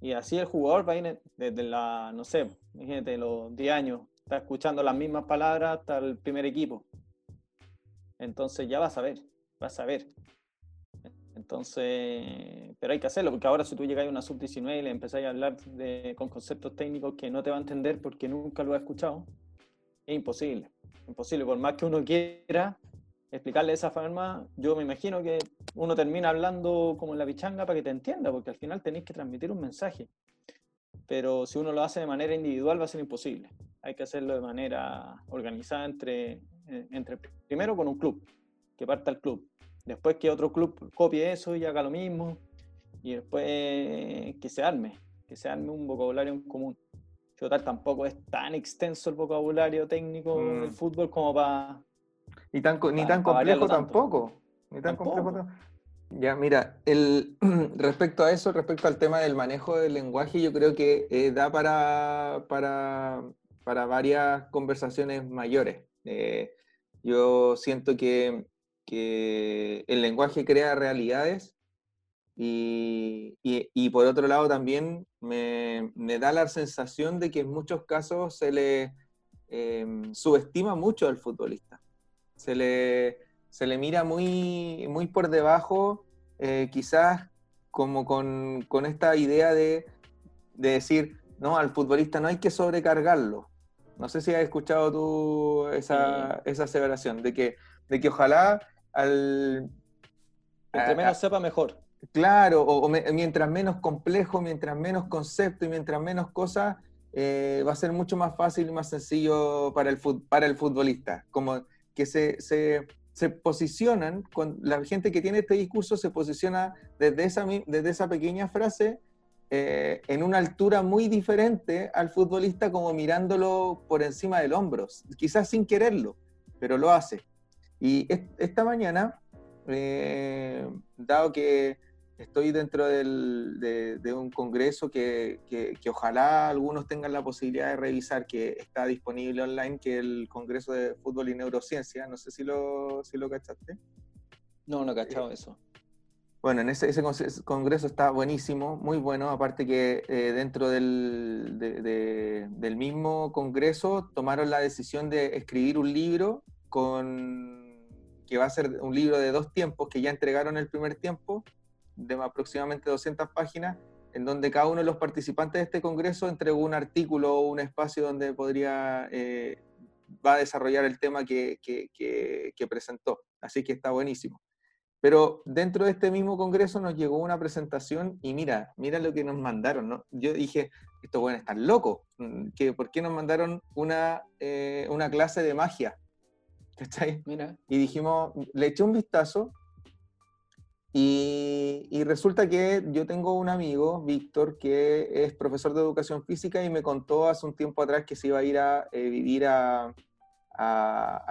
Y así el jugador va a ir desde la, no sé, imagínate, los 10 años, está escuchando las mismas palabras hasta el primer equipo. Entonces ya vas a ver, vas a ver. Entonces, pero hay que hacerlo, porque ahora si tú llegas a una sub-19 y le empezáis a hablar de, con conceptos técnicos que no te va a entender porque nunca lo ha escuchado, es imposible. Imposible, por más que uno quiera explicarle de esa forma, yo me imagino que uno termina hablando como en la pichanga para que te entienda, porque al final tenéis que transmitir un mensaje. Pero si uno lo hace de manera individual va a ser imposible. Hay que hacerlo de manera organizada entre, eh, entre primero con un club, que parta el club Después que otro club copie eso y haga lo mismo. Y después que se arme, que se arme un vocabulario en común. Total, tampoco es tan extenso el vocabulario técnico del mm. fútbol como para... Ni tan, ni tan complejo tampoco. Ni tan complejo Ya, mira, el, respecto a eso, respecto al tema del manejo del lenguaje, yo creo que eh, da para, para, para, varias conversaciones mayores. Eh, yo siento que que el lenguaje crea realidades y, por otro lado también me, da la sensación de que en muchos casos se le em, subestima mucho al futbolista. Se le, se le mira muy, muy por debajo, eh, quizás como con, esta idea de, decir, no, al futbolista no hay que sobrecargarlo. No sé si has escuchado tú esa, esa aseveración, de que, de que ojalá al... Entre menos sepa, mejor. Claro, o, mientras menos complejo, mientras menos concepto y mientras menos cosas, eh, va a ser mucho más fácil y más sencillo para el, para el futbolista. Como que se, se, se, posicionan, con la gente que tiene este discurso se posiciona desde esa, desde esa pequeña frase eh, en una altura muy diferente al futbolista como mirándolo por encima del hombro, quizás sin quererlo, pero lo hace. Y esta mañana, eh, dado que estoy dentro de, un congreso que, ojalá algunos tengan la posibilidad de revisar, que está disponible online, que el Congreso de Fútbol y Neurociencia. No sé si lo, si lo cachaste. No, no cachado eso. Bueno, en ese, congreso está buenísimo, muy bueno, aparte que eh, dentro del, mismo congreso tomaron la decisión de escribir un libro con que va a ser un libro de dos tiempos que ya entregaron el primer tiempo, de aproximadamente 200 páginas, en donde cada uno de los participantes de este congreso entregó un artículo o un espacio donde podría, eh, va a desarrollar el tema que, que, presentó. Así que está buenísimo. Pero dentro de este mismo congreso nos llegó una presentación y mira, mira lo que nos mandaron, ¿no? Yo dije, esto bueno, están locos, mm, que ¿por qué nos mandaron una, eh, una clase de magia? ¿cachai? Mira. Y dijimos, le eché un vistazo y, resulta que yo tengo un amigo, Víctor, que es profesor de educación física y me contó hace un tiempo atrás que se iba a ir a eh, vivir a,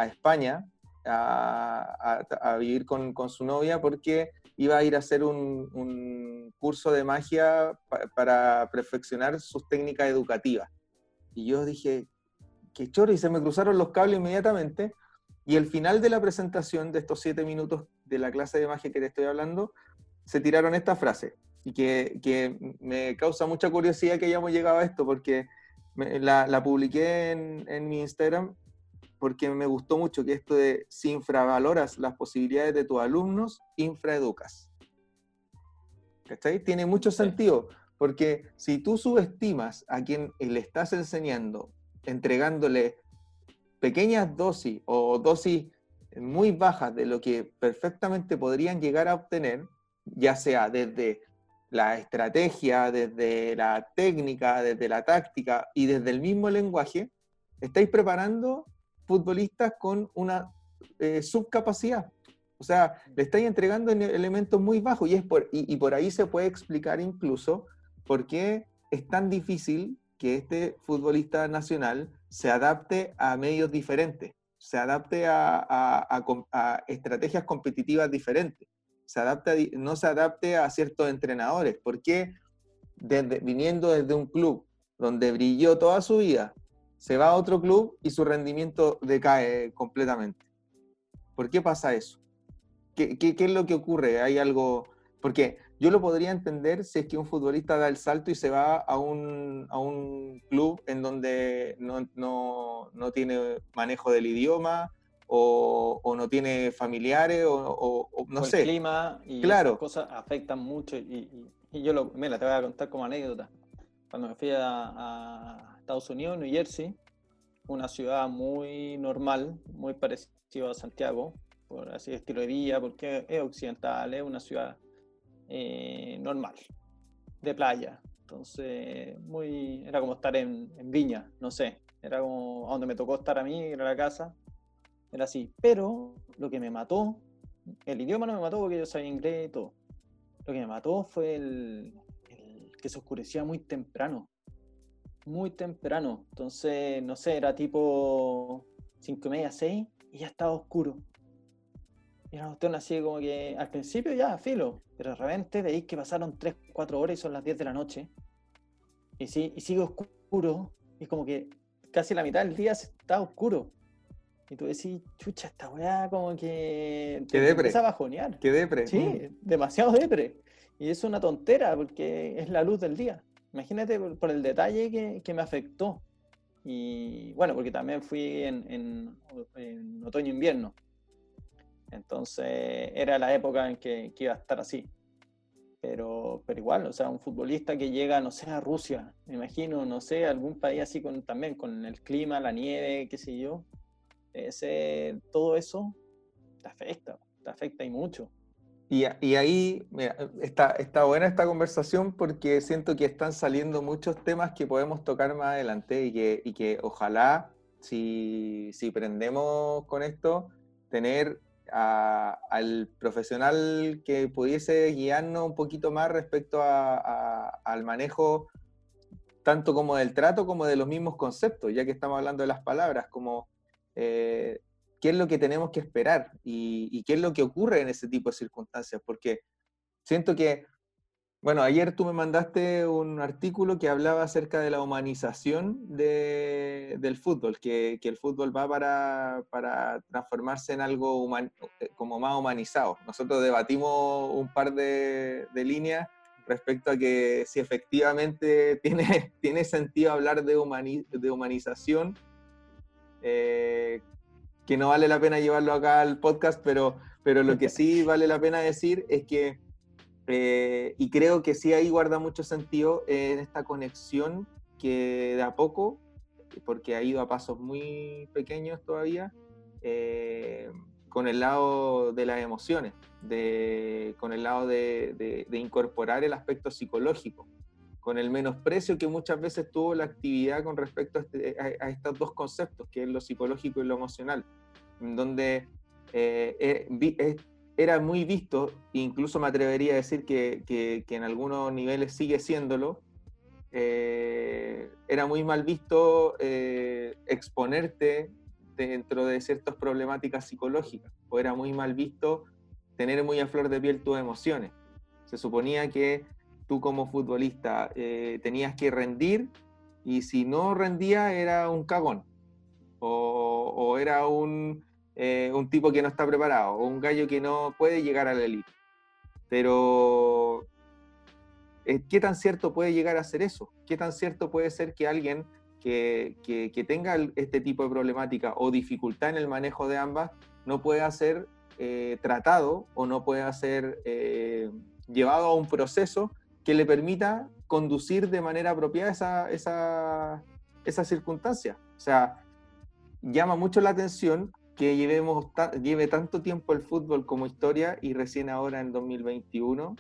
España, a, vivir con, su novia, porque iba a ir a hacer un, curso de magia para perfeccionar sus técnicas educativas. Y yo dije, qué choro, y se me cruzaron los cables inmediatamente y al final de la presentación de estos siete minutos de la clase de magia que te estoy hablando, se tiraron esta frase y que, que me causa mucha curiosidad que hayamos llegado a esto porque la, la, publiqué en, en, mi Instagram porque me gustó mucho que esto de si infravaloras las posibilidades de tus alumnos, infraeducas. ¿Cachai? Tiene mucho sentido porque si tú subestimas a quien le estás enseñando, entregándole pequeñas dosis o dosis muy bajas de lo que perfectamente podrían llegar a obtener, ya sea desde la estrategia, desde la técnica, desde la táctica y desde el mismo lenguaje, estáis preparando futbolistas con una eh, subcapacidad. O sea, le estáis entregando elementos muy bajos y, es por, y por ahí se puede explicar incluso por qué es tan difícil que este futbolista nacional se adapte a medios diferentes, se adapte a, estrategias competitivas diferentes, se adapte no se adapte a ciertos entrenadores, porque desde, viniendo desde un club donde brilló toda su vida, se va a otro club y su rendimiento decae completamente. ¿Por qué pasa eso? ¿Qué, qué, qué es lo que ocurre? Hay algo, porque yo lo podría entender si es que un futbolista da el salto y se va a un, a un club en donde no, no, no, tiene manejo del idioma o, o no tiene familiares o, no sé. El clima y claro. esas cosas afectan mucho. Y, y, yo lo, mira, te voy a contar como anécdota. Cuando me fui a, a Estados Unidos, New Jersey, una ciudad muy normal, muy parecida a Santiago, por así estilo de vida, porque es occidental, es una ciudad eh, normal, de playa. Entonces, muy, era como estar en, Viña, no sé, era como a donde me tocó estar a mí, era la casa, era así. Pero lo que me mató, el idioma no me mató porque yo sabía inglés y todo. Lo que me mató fue el que se oscurecía muy temprano muy temprano. Entonces, no sé, era tipo 5 y media, 6 y ya estaba oscuro. Y era cuestión así como que al principio ya, filo, pero de repente veis que pasaron 3, 4 horas y son las 10 de la noche. Y, sí, y sigue oscuro, y como que casi la mitad del día está oscuro. Y tú decís, chucha, esta weá como que te depre. empieza a bajonear. Que depre. Sí, mm. demasiado depre. Y es una tontera porque es la luz del día. Imagínate por, el detalle que, que, me afectó. Y bueno, porque también fui en, en, en otoño-invierno. Entonces era la época en que, iba a estar así. Pero, pero igual, o sea, un futbolista que llega, no sé, a Rusia, me imagino, no sé, algún país así con, también con el clima, la nieve, qué sé yo, ese, todo eso te afecta, te afecta y mucho. Y, y, ahí está, buena esta conversación porque siento que están saliendo muchos temas que podemos tocar más adelante y que, ojalá, si, si prendemos con esto, tener al profesional que pudiese guiarnos un poquito más respecto al manejo tanto como del trato como de los mismos conceptos, ya que estamos hablando de las palabras, como eh, qué es lo que tenemos que esperar y, y, qué es lo que ocurre en ese tipo de circunstancias, porque siento que bueno, ayer tú me mandaste un artículo que hablaba acerca de la humanización del fútbol, que, el fútbol va para, transformarse en algo eh, como más humanizado. Nosotros debatimos un par de, líneas respecto a que si efectivamente tiene, tiene sentido hablar de, de humanización, eh, que no vale la pena llevarlo acá al podcast, pero, pero lo que sí vale la pena decir es que eh, y creo que sí ahí guarda mucho sentido en esta conexión que de a poco, porque ha ido a pasos muy pequeños todavía, eh, con el lado de las emociones, de, con el lado de, de, incorporar el aspecto psicológico, con el menosprecio que muchas veces tuvo la actividad con respecto a, este, estos dos conceptos, que es lo psicológico y lo emocional, donde eh, era muy visto, incluso me atrevería a decir que, que, en algunos niveles sigue siéndolo, eh, era muy mal visto eh, exponerte dentro de ciertas problemáticas psicológicas, o era muy mal visto tener muy a flor de piel tus emociones. Se suponía que tú como futbolista eh, tenías que rendir y si no rendía era un cagón o, o era un, eh, un tipo que no está preparado o un gallo que no puede llegar a la elite. Pero, eh, ¿qué tan cierto puede llegar a ser eso? ¿Qué tan cierto puede ser que alguien que, que, tenga este tipo de problemática o dificultad en el manejo de ambas no pueda ser eh, tratado o no pueda ser llevado a un proceso que le permita conducir de manera apropiada esa, esa, esa circunstancia? O sea, llama mucho la atención que llevemos lleve tanto tiempo el fútbol como historia y recién ahora en 2021,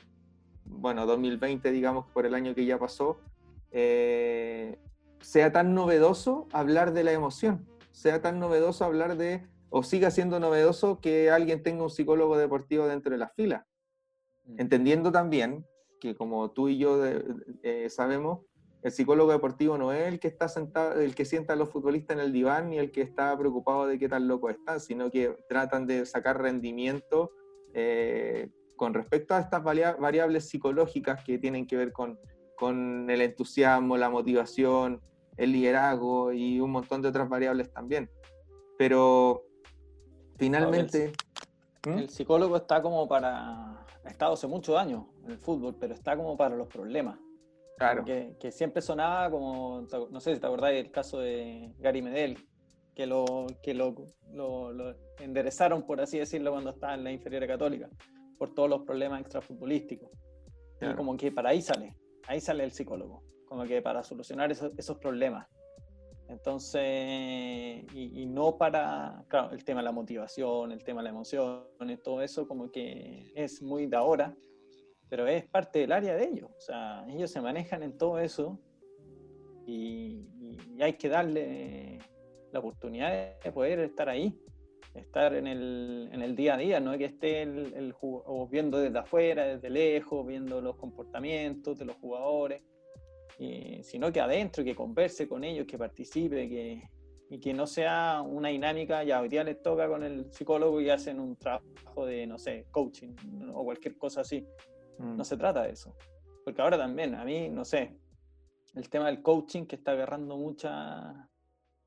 bueno, 2020 digamos por el año que ya pasó, eh, sea tan novedoso hablar de la emoción, sea tan novedoso hablar de, o siga siendo novedoso que alguien tenga un psicólogo deportivo dentro de las filas. Mm. Entendiendo también que como tú y yo eh, sabemos, el psicólogo deportivo no es el que está sentado, el que sienta a los futbolistas en el diván ni el que está preocupado de qué tan locos están, sino que tratan de sacar rendimiento eh, con respecto a estas variables psicológicas que tienen que ver con, con el entusiasmo, la motivación, el liderazgo y un montón de otras variables también. Pero finalmente, ¿Mm? El psicólogo está como para. Ha estado hace muchos años en el fútbol, pero está como para los problemas. Claro. Que, que, siempre sonaba como. No sé si te acordáis del caso de Gary Medel, que lo, que lo, lo, enderezaron, por así decirlo, cuando estaba en la inferior católica, por todos los problemas extrafutbolísticos. Y como que para ahí sale, ahí sale el psicólogo, como que para solucionar esos, esos problemas. Entonces, y, no para, claro, el tema de la motivación, el tema de la emoción, todo eso como que es muy de ahora, pero es parte del área de ellos. O sea, ellos se manejan en todo eso y, hay que darle la oportunidad de poder estar ahí, estar en el, en el día a día, no que esté el, el, viendo desde afuera, desde lejos, viendo los comportamientos de los jugadores eh, sino que adentro, que converse con ellos, que participe, que, y que no sea una dinámica, ya hoy día les toca con el psicólogo y hacen un trabajo de, no sé, coaching o cualquier cosa así. No mm. se trata de eso. Porque ahora también, a mí, no sé, el tema del coaching que está agarrando mucha,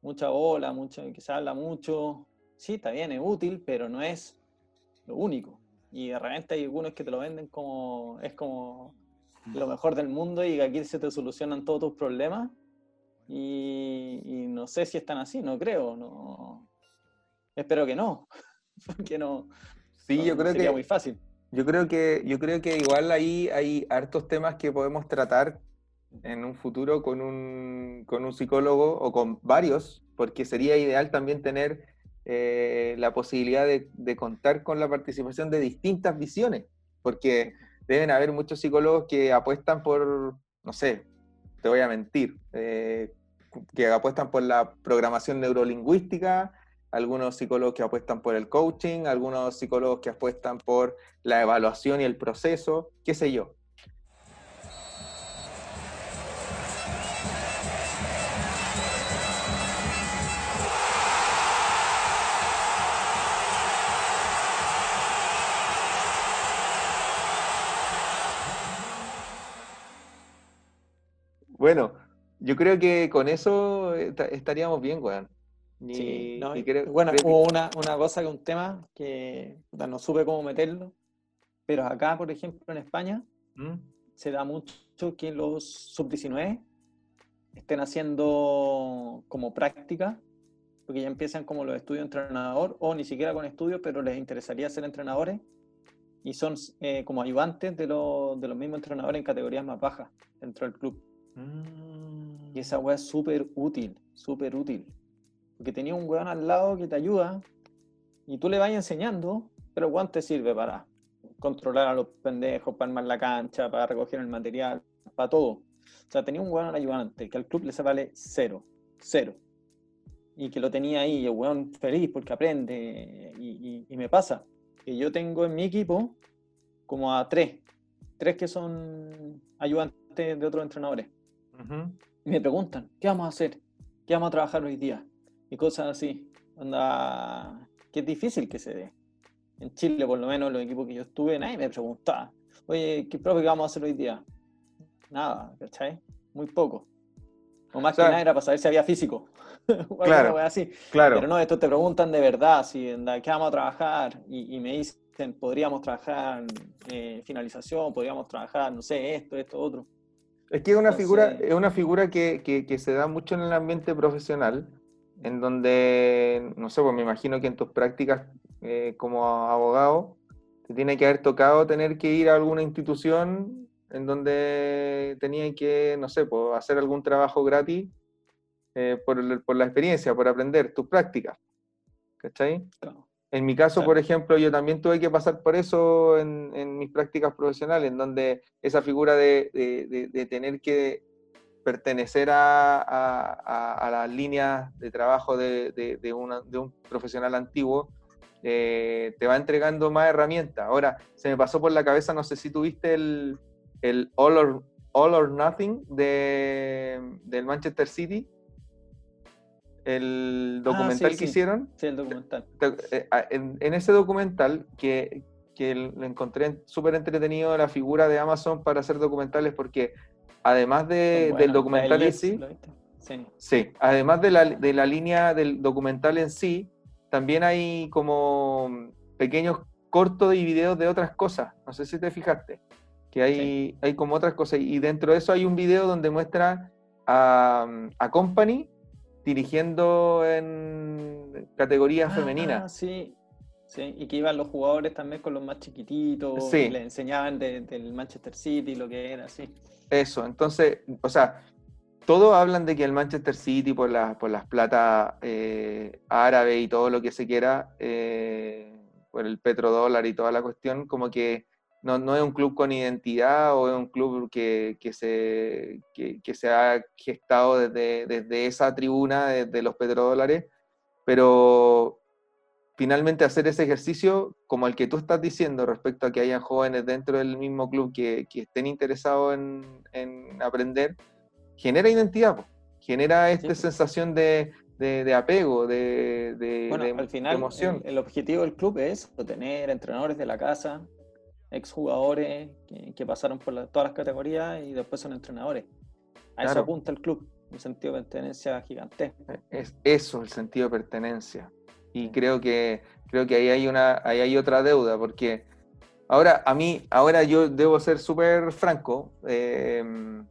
mucha bola, mucho, que se habla mucho, sí, está bien, es útil, pero no es lo único. Y de repente hay algunos que te lo venden como, es como lo mejor del mundo y que aquí se te solucionan todos tus problemas. Y, no sé si están así, no creo. No. Espero que no. Porque no. Sí, yo creo sería muy fácil. Yo creo que, yo creo que igual ahí hay hartos temas que podemos tratar en un futuro con un, con un psicólogo o con varios, porque sería ideal también tener eh, la posibilidad de, de, contar con la participación de distintas visiones, porque deben haber muchos psicólogos que apuestan por, no sé, te voy a mentir, eh, que apuestan por la programación neurolingüística, algunos psicólogos que apuestan por el coaching, algunos psicólogos que apuestan por la evaluación y el proceso, qué sé yo. Bueno, yo creo que con eso estaríamos bien, weón. sí, bueno, hubo una, cosa que un tema que no supe cómo meterlo, pero acá, por ejemplo, en España, ¿Mm? se da mucho que los sub-19 estén haciendo como práctica, porque ya empiezan como los estudios de entrenador, o ni siquiera con estudios, pero les interesaría ser entrenadores, y son eh, como ayudantes de, de los mismos entrenadores en categorías más bajas dentro del club. Y esa weá es súper útil, súper útil. Porque tenía un weón al lado que te ayuda y tú le vas enseñando, pero el weón te sirve para controlar a los pendejos, para armar la cancha, para recoger el material, para todo. O sea, tenía un weón al ayudante que al club le vale cero, cero. Y que lo tenía ahí, el weón feliz porque aprende. Y, y me pasa que yo tengo en mi equipo como a tres, tres que son ayudantes de otros entrenadores me preguntan, ¿qué vamos a hacer? ¿Qué vamos a trabajar hoy día? Y cosas así. Onda, que es difícil que se dé. En Chile, por lo menos, los equipos que yo estuve, nadie me preguntaba, oye, ¿qué profe vamos a hacer hoy día? Nada, ¿cachai? Muy poco. O más que nada era para saber si había físico. claro, así. claro. Pero no, esto te preguntan de verdad, si, ¿qué vamos a trabajar? Y, me dicen, podríamos trabajar eh, finalización, podríamos trabajar, no sé, esto, esto, otro. Es que es una figura, es una figura que, se da mucho en el ambiente profesional, en donde, no sé, pues me imagino que en tus prácticas eh, como abogado, te tiene que haber tocado tener que ir a alguna institución en donde tenían que, no sé, pues, hacer algún trabajo gratis eh, por, por, la experiencia, por aprender tus prácticas. ¿Cachai? Claro. En mi caso, por ejemplo, yo también tuve que pasar por eso en, mis prácticas profesionales, en donde esa figura de, tener que pertenecer a, las líneas de trabajo de, un profesional antiguo, eh, te va entregando más herramientas. Ahora, se me pasó por la cabeza, no sé si tuviste el, el All, or, All or Nothing del Manchester City el ah, documental que hicieron. Sí, el documental. Eh, en, ese documental, que, que lo encontré súper entretenido, la figura de Amazon para hacer documentales, porque además de, del documental en sí, sí, sí, además de la, de la línea del documental en sí, también hay como pequeños cortos y videos de otras cosas. No sé si te fijaste, que hay, hay como otras cosas. Y dentro de eso hay un video donde muestra a, a Company dirigiendo en categoría ah, femenina. Sí, sí, y que iban los jugadores también con los más chiquititos, y le enseñaban del Manchester City lo que era, sí. Eso, entonces, o sea, todos hablan de que el Manchester City, por, la, por las plata eh, árabes y todo lo que se quiera, eh, por el petrodólar y toda la cuestión, como que no, no, es un club con identidad o es un club que, que se, que, que, se ha gestado desde, desde esa tribuna, desde los petrodólares, pero finalmente hacer ese ejercicio como el que tú estás diciendo respecto a que hayan jóvenes dentro del mismo club que, que estén interesados en, en, aprender, genera identidad, genera esta sensación de, de, apego, de, de, al final, emoción. El, el, objetivo del club es tener entrenadores de la casa, exjugadores que, que pasaron por todas las categorías y después son entrenadores. A eso apunta el club, un sentido de pertenencia gigantesco. Es eso, el sentido de pertenencia. Y creo que, creo que ahí hay, una, ahí hay otra deuda, porque ahora a mí, ahora yo debo ser súper franco, em,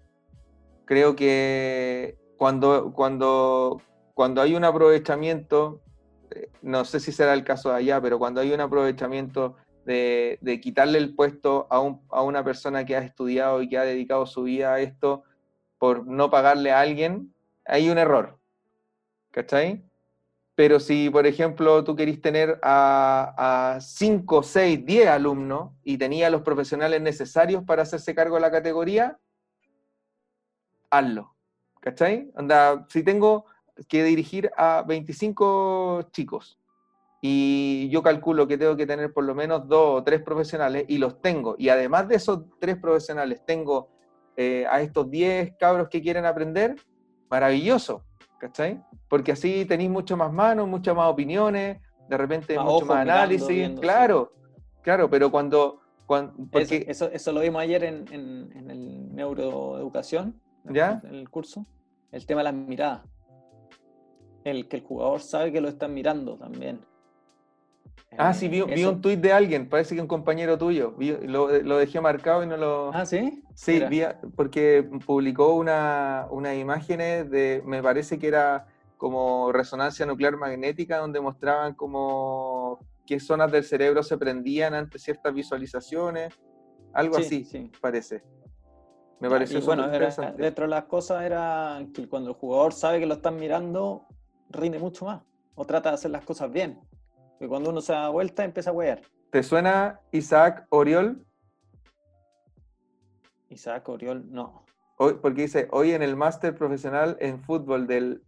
creo que cuando, cuando, cuando hay un aprovechamiento, eh, no sé si será el caso de allá, pero cuando hay un aprovechamiento de, quitarle el puesto a, una persona que ha estudiado y que ha dedicado su vida a esto por no pagarle a alguien, hay un error. ¿Cachai? Pero si, por ejemplo, tú querís tener a 5, 6, 10 alumnos y tenía los profesionales necesarios para hacerse cargo de la categoría, hazlo. ¿Cachai? Anda, si tengo que dirigir a 25 chicos y yo calculo que tengo que tener por lo menos dos o tres profesionales y los tengo. Y además de esos tres profesionales, tengo eh, a estos diez cabros que quieren aprender, maravilloso, ¿cachai? Porque así tenéis mucho más manos, muchas más opiniones, de repente mucho más análisis, claro, claro, pero cuando... cuando porque... eso, eso, lo vimos ayer en, en, el neuroeducación, ¿Ya? en el curso, el tema de las miradas. El que el jugador sabe que lo están mirando también. Ah, sí, vi, un tuit de alguien, parece que un compañero tuyo. lo, dejé marcado y no lo. Ah, sí. Sí, porque publicó una, unas imágenes de. Me parece que era como resonancia nuclear magnética, donde mostraban como qué zonas del cerebro se prendían ante ciertas visualizaciones. Algo así, sí. parece. Me pareció y bueno, dentro de las cosas era que cuando el jugador sabe que lo están mirando, rinde mucho más o trata de hacer las cosas bien. Y cuando uno se da vuelta empieza a huear. ¿Te suena Isaac Oriol? Isaac Oriol, no. Hoy, porque dice, hoy en el máster profesional en fútbol del,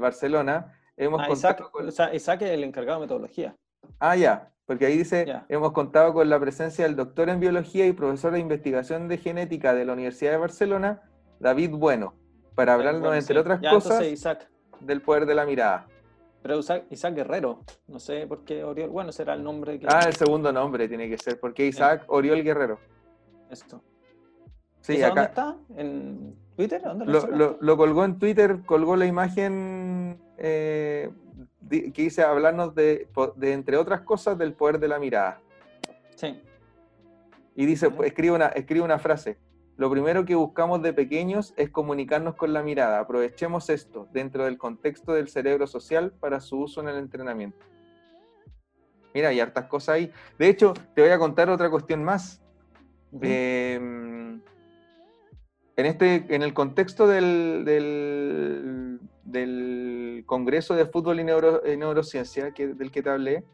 Barcelona hemos ah, Isaac, con... Isaac es el encargado de metodología. Ah, ya, porque ahí dice, hemos contado con la presencia del doctor en biología y profesor de investigación de genética de la Universidad de Barcelona, David Bueno, para hablarnos, entre otras cosas, del poder de la mirada. Pero Isaac, Guerrero, no sé por qué Oriol, bueno, será el nombre que... Ah, el segundo nombre tiene que ser, porque Isaac Oriol Guerrero. Esto. Sí, acá. ¿Dónde está? ¿En Twitter? ¿Dónde lo, lo, colgó en Twitter, colgó la imagen eh, que dice hablarnos de, de, entre otras cosas, del poder de la mirada. Sí. Y dice, escribe, una, escribe una frase. Lo primero que buscamos de pequeños es comunicarnos con la mirada. Aprovechemos esto dentro del contexto del cerebro social para su uso en el entrenamiento. Mira, hay hartas cosas ahí. De hecho, te voy a contar otra cuestión más. Em, en, este, en el contexto del, del, Congreso de Fútbol y, Neurociencia que, del que te hablé,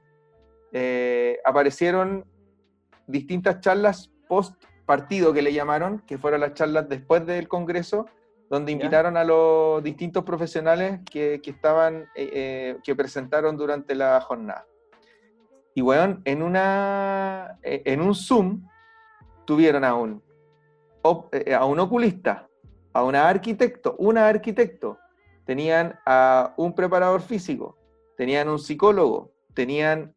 eh, aparecieron distintas charlas post partido que le llamaron, que fueron las charlas después del Congreso, donde invitaron a los distintos profesionales que, que estaban, eh, eh, que presentaron durante la jornada. Y bueno, en, una, eh, en un Zoom tuvieron a un, a un oculista, a una arquitecto, una arquitecto, tenían a un preparador físico, tenían un psicólogo, tenían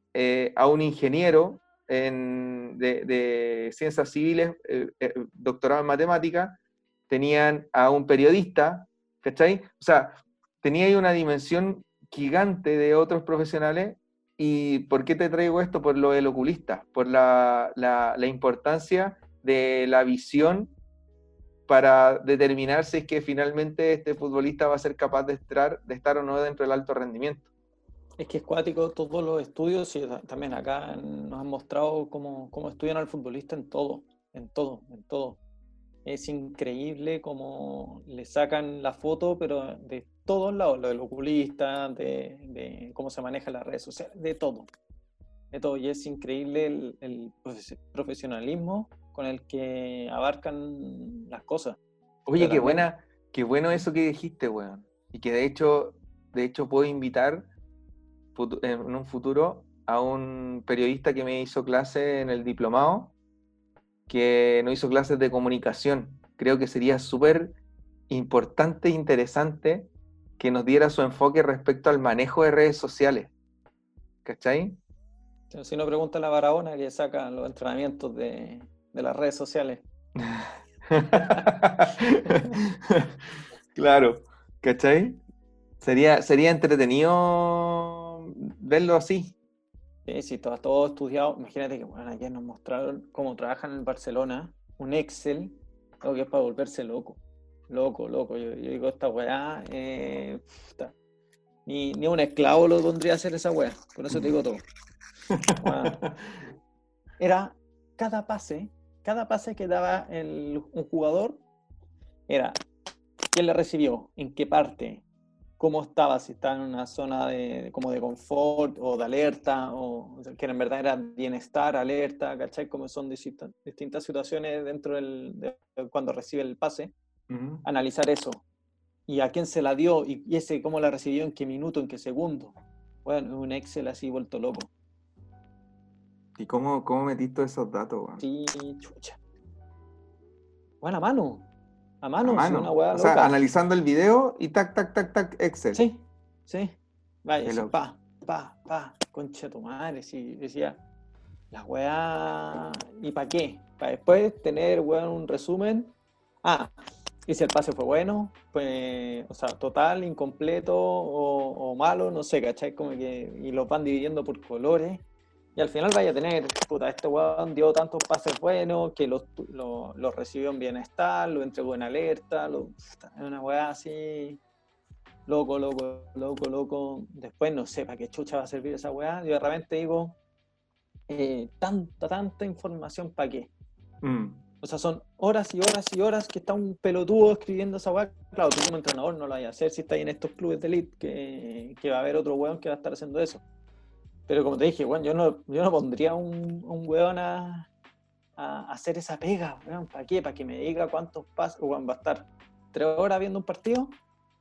a un ingeniero, de, ciencias civiles, eh, eh, doctorado en matemática, tenían a un periodista, ¿cachai? O sea, tenía ahí una dimensión gigante de otros profesionales ¿Y por qué te traigo esto? Por lo del oculista, por la, importancia de la visión para determinar si es que finalmente este futbolista va a ser capaz de estar, de estar o no dentro del alto rendimiento. Es que es cuático todos los estudios y también acá nos han mostrado cómo, cómo estudian al futbolista en todo, en todo, en todo. Es increíble cómo le sacan la foto, pero de todos lados, lo del oculista, de, cómo se maneja las redes sociales, de todo. De todo. Y es increíble el, profesionalismo con el que abarcan las cosas. Oye, qué buena, qué bueno eso que dijiste, weón. Y que de hecho, de hecho puedo invitar en un futuro a un periodista que me hizo clase en el diplomado, que no hizo clases de comunicación. Creo que sería súper importante e interesante que nos diera su enfoque respecto al manejo de redes sociales. ¿Cachai? Si no pregunta la Barahona que saca los entrenamientos de, las redes sociales. claro, ¿cachai? Sería, sería entretenido verlo así. Sí, sí, todo, todo estudiado. Imagínate que bueno, ayer nos mostraron cómo trabajan en Barcelona, un Excel, algo que es para volverse loco. Loco, loco. Yo, digo, esta weá, eh, ni, ni, un esclavo lo pondría a hacer esa weá. Con eso te digo todo. Era cada pase, cada pase que daba el, un jugador, era quién le recibió, en qué parte, cómo estaba, si estaba en una zona de, como de confort o de alerta, o, que en verdad era bienestar, alerta, ¿cachai? Como son distintas, distintas situaciones dentro del, de, cuando recibe el pase analizar eso. Y a quién se la dio y, ese cómo la recibió, en qué minuto, en qué segundo. Bueno, un Excel así vuelto loco. ¿Y cómo, cómo metiste esos datos? Sí, chucha. Bueno, a mano. A mano, o sea, analizando el video y tac, tac, tac, tac, Excel. Sí, sí. Vaya, pa, pa, pa, concha tu madre, sí, decía, la weá, ¿y para qué? Para después tener, weón, un resumen. Ah, y si el pase fue bueno, pues, o sea, total, incompleto o, malo, no sé, ¿cachai? Como que, y los van dividiendo por colores. Y al final vaya a tener, puta, este weón dio tantos pases buenos que los, los, recibió en bienestar, lo entregó en alerta, lo, una weá así, loco, loco, loco, loco. Después no sé para qué chucha va a servir esa weá. Yo de repente digo, eh, tanta, tanta información para qué. Mm. O sea, son horas y horas y horas que está un pelotudo escribiendo esa weá. Claro, tú como entrenador no lo vayas a hacer si estás en estos clubes de elite, que, va a haber otro weón que va a estar haciendo eso. Pero como te dije, weón, yo no, yo no pondría un, un weón a, hacer esa pega, weón. ¿Para qué? Para que me diga cuántos pases, weón, va a estar tres horas viendo un partido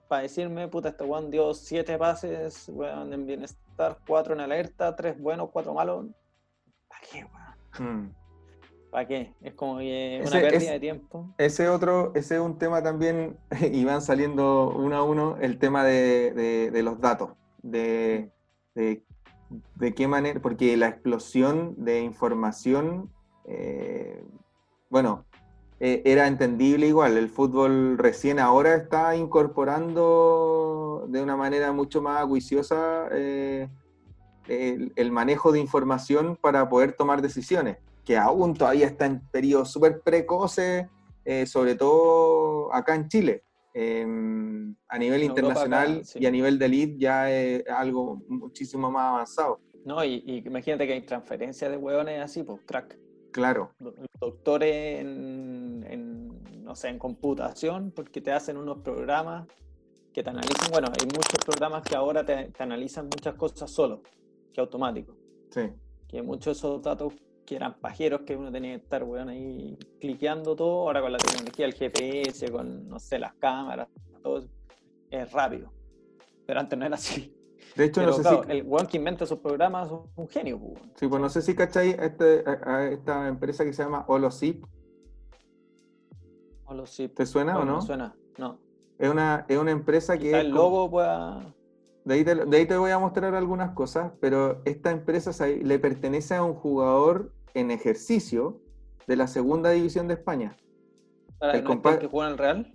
para decirme, puta, este weón dio siete pases, weón, en bienestar, cuatro en alerta, tres buenos, cuatro malos. ¿Para qué, weón? Mm. ¿Para qué? Es como una pérdida de tiempo. Ese otro, ese es un tema también, y van saliendo uno a uno, el tema de, los datos, de, de, qué manera, porque la explosión de información, eh, bueno, eh, era entendible igual, el fútbol recién ahora está incorporando de una manera mucho más acuiciosa eh, el manejo de información para poder tomar decisiones que aún todavía está en periodos súper precoces, sobre todo acá en Chile. Em, a nivel internacional y a nivel de elite ya es algo muchísimo más avanzado. No, y, imagínate que hay transferencias de hueones así, pues crack. Claro. Doctores en, no sé, en computación, porque te hacen unos programas que te analizan. Bueno, hay muchos programas que ahora te, te analizan muchas cosas solo, que automático. Sí. Que muchos de esos datos que eran pajeros que uno tenía que estar, weón, ahí cliqueando todo, ahora con la tecnología del GPS, con, no sé, las cámaras, todo es rápido. Pero antes no era así. De hecho, no sé si... el weón que inventa esos programas es un genio, pues, weón. Sí, pues no sé si cacháis este, a, esta empresa que se llama Holosip. Holosip. ¿Te suena o no? No suena, no. Es una, es una empresa que... El logo pueda... De ahí, te, de ahí, te, voy a mostrar algunas cosas, pero esta empresa le pertenece a un jugador en ejercicio de la segunda división de España. el compadre que juega en el Real?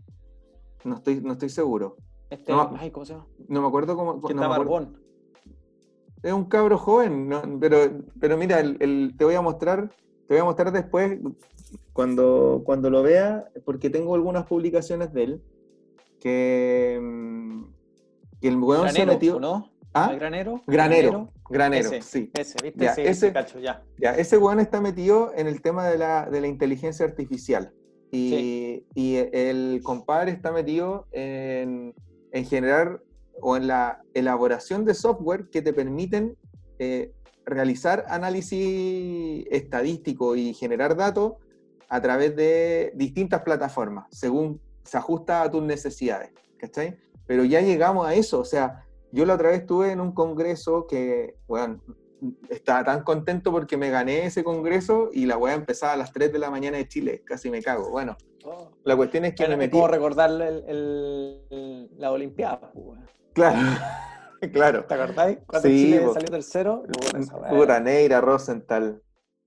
No estoy, no estoy seguro. Este, no, ¿cómo se llama? No me acuerdo cómo. Que no está Barbón. es un cabro joven, pero, pero mira, el, te voy a mostrar, te voy a mostrar después cuando, cuando lo vea, porque tengo algunas publicaciones de él, que, mm, que el weón se metió... ¿no? ¿Ah? ¿Granero? Granero, granero, sí. Ese, ¿viste? ese, cacho, ya. ya. Ese weón está metido en el tema de la, de la inteligencia artificial. Y, y, el compadre está metido en, en, generar o en la elaboración de software que te permiten eh, realizar análisis estadístico y generar datos a través de distintas plataformas, según se ajusta a tus necesidades, ¿cachai? Pero ya llegamos a eso, o sea, yo la otra vez estuve en un congreso que, bueno, estaba tan contento porque me gané ese congreso y la a empezar a las 3 de la mañana de Chile, casi me cago. Bueno, oh. la cuestión es que me metí... ¿Cómo recordar la Olimpiada? Pues, claro. claro. ¿Te acordáis? Cuando Chile salió tercero. Pura Neira, Rosenthal.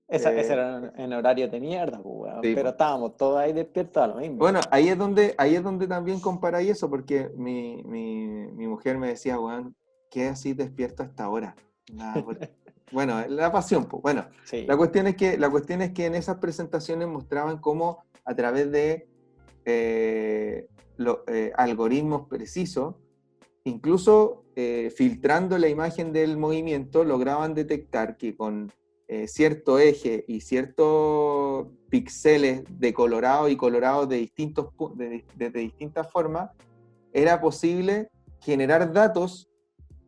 Esa, ese era en horario de mierda, pues, pero estábamos todos ahí despiertos a lo mismo. Bueno, ahí es donde, ahí es donde también comparáis eso, porque mi, mi, mi, mujer me decía, weón, ¿qué así despierto hasta ahora? bueno, la pasión, pues. Bueno, la, cuestión es que, la cuestión es que en esas presentaciones mostraban cómo a través de eh, eh, algoritmos precisos, incluso eh, filtrando la imagen del movimiento, lograban detectar que con eh, cierto eje y ciertos píxeles de colorado y colorado de, distintos, de, distintas formas, era posible generar datos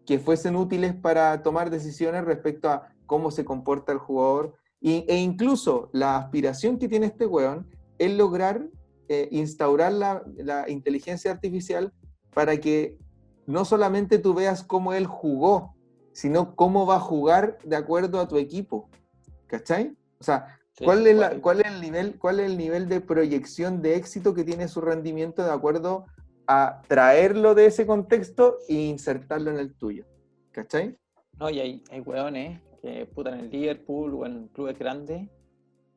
que fuesen útiles para tomar decisiones respecto a cómo se comporta el jugador e incluso la aspiración que tiene este weón es lograr eh, instaurar la, inteligencia artificial para que no solamente tú veas cómo él jugó, sino cómo va a jugar de acuerdo a tu equipo. ¿Cachai? O sea, ¿cuál, es cuál, es el nivel, ¿cuál es el nivel de proyección de éxito que tiene su rendimiento de acuerdo a traerlo de ese contexto e insertarlo en el tuyo? ¿Cachai? No, y hay, hay hueones que putan en el Liverpool o en clubes grandes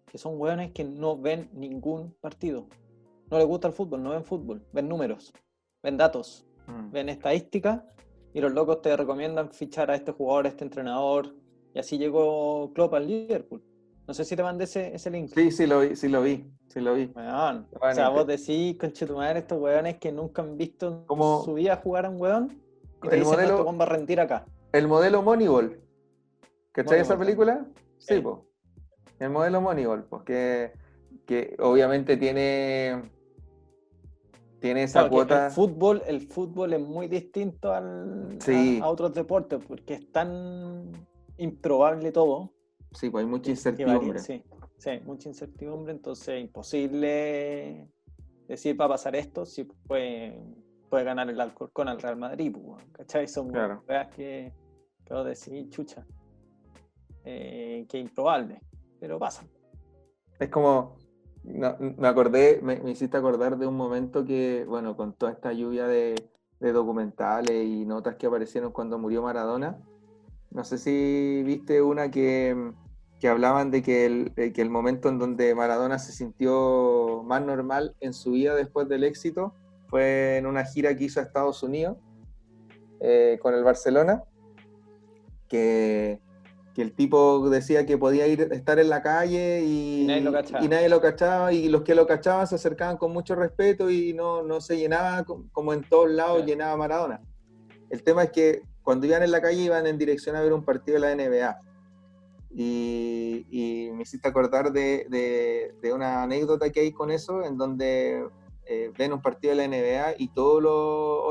que son hueones que no ven ningún partido. No les gusta el fútbol, no ven fútbol, ven números, ven datos, mm. ven estadísticas y los locos te recomiendan fichar a este jugador, a este entrenador, y así llegó Klopp al Liverpool. No sé si te mandé ese, ese link. Sí, sí lo vi, sí lo vi, sí lo vi. o sea, vos decís, madre, estos weones que nunca han visto en su vida jugar a un weón y te el dicen, modelo, va a rendir acá. El modelo Moneyball. ¿Cachai esa película? Sí, pues. El modelo Moneyball, pues que, que obviamente tiene tiene esa cuota. El fútbol, el fútbol es muy distinto al, a, otros deportes porque es tan improbable todo. Sí, pues hay mucha incertidumbre. sí, sí, mucha incertidumbre, entonces imposible decir va a pasar esto si puede, puede ganar el Alcorcón al Real Madrid, pues, ¿cachai? Son claro. que puedo decir, chucha, eh, que improbable, pero pasa. Es como, me acordé, me, hiciste acordar de un momento que, bueno, con toda esta lluvia de, de documentales y notas que aparecieron cuando murió Maradona, no sé si viste una que, hablaban de que, el, que el momento en donde Maradona se sintió más normal en su vida después del éxito fue en una gira que hizo a Estados Unidos eh, con el Barcelona, que, el tipo decía que podía ir estar en la calle y, nadie, lo cachaba. y los que lo cachaban se acercaban con mucho respeto y no, no se llenaba como en todos lados llenaba Maradona. El tema es que cuando iban en la calle iban en dirección a ver un partido de la NBA. Y, me hiciste acordar de, una anécdota que hay con eso, en donde eh, ven un partido de la NBA y todos los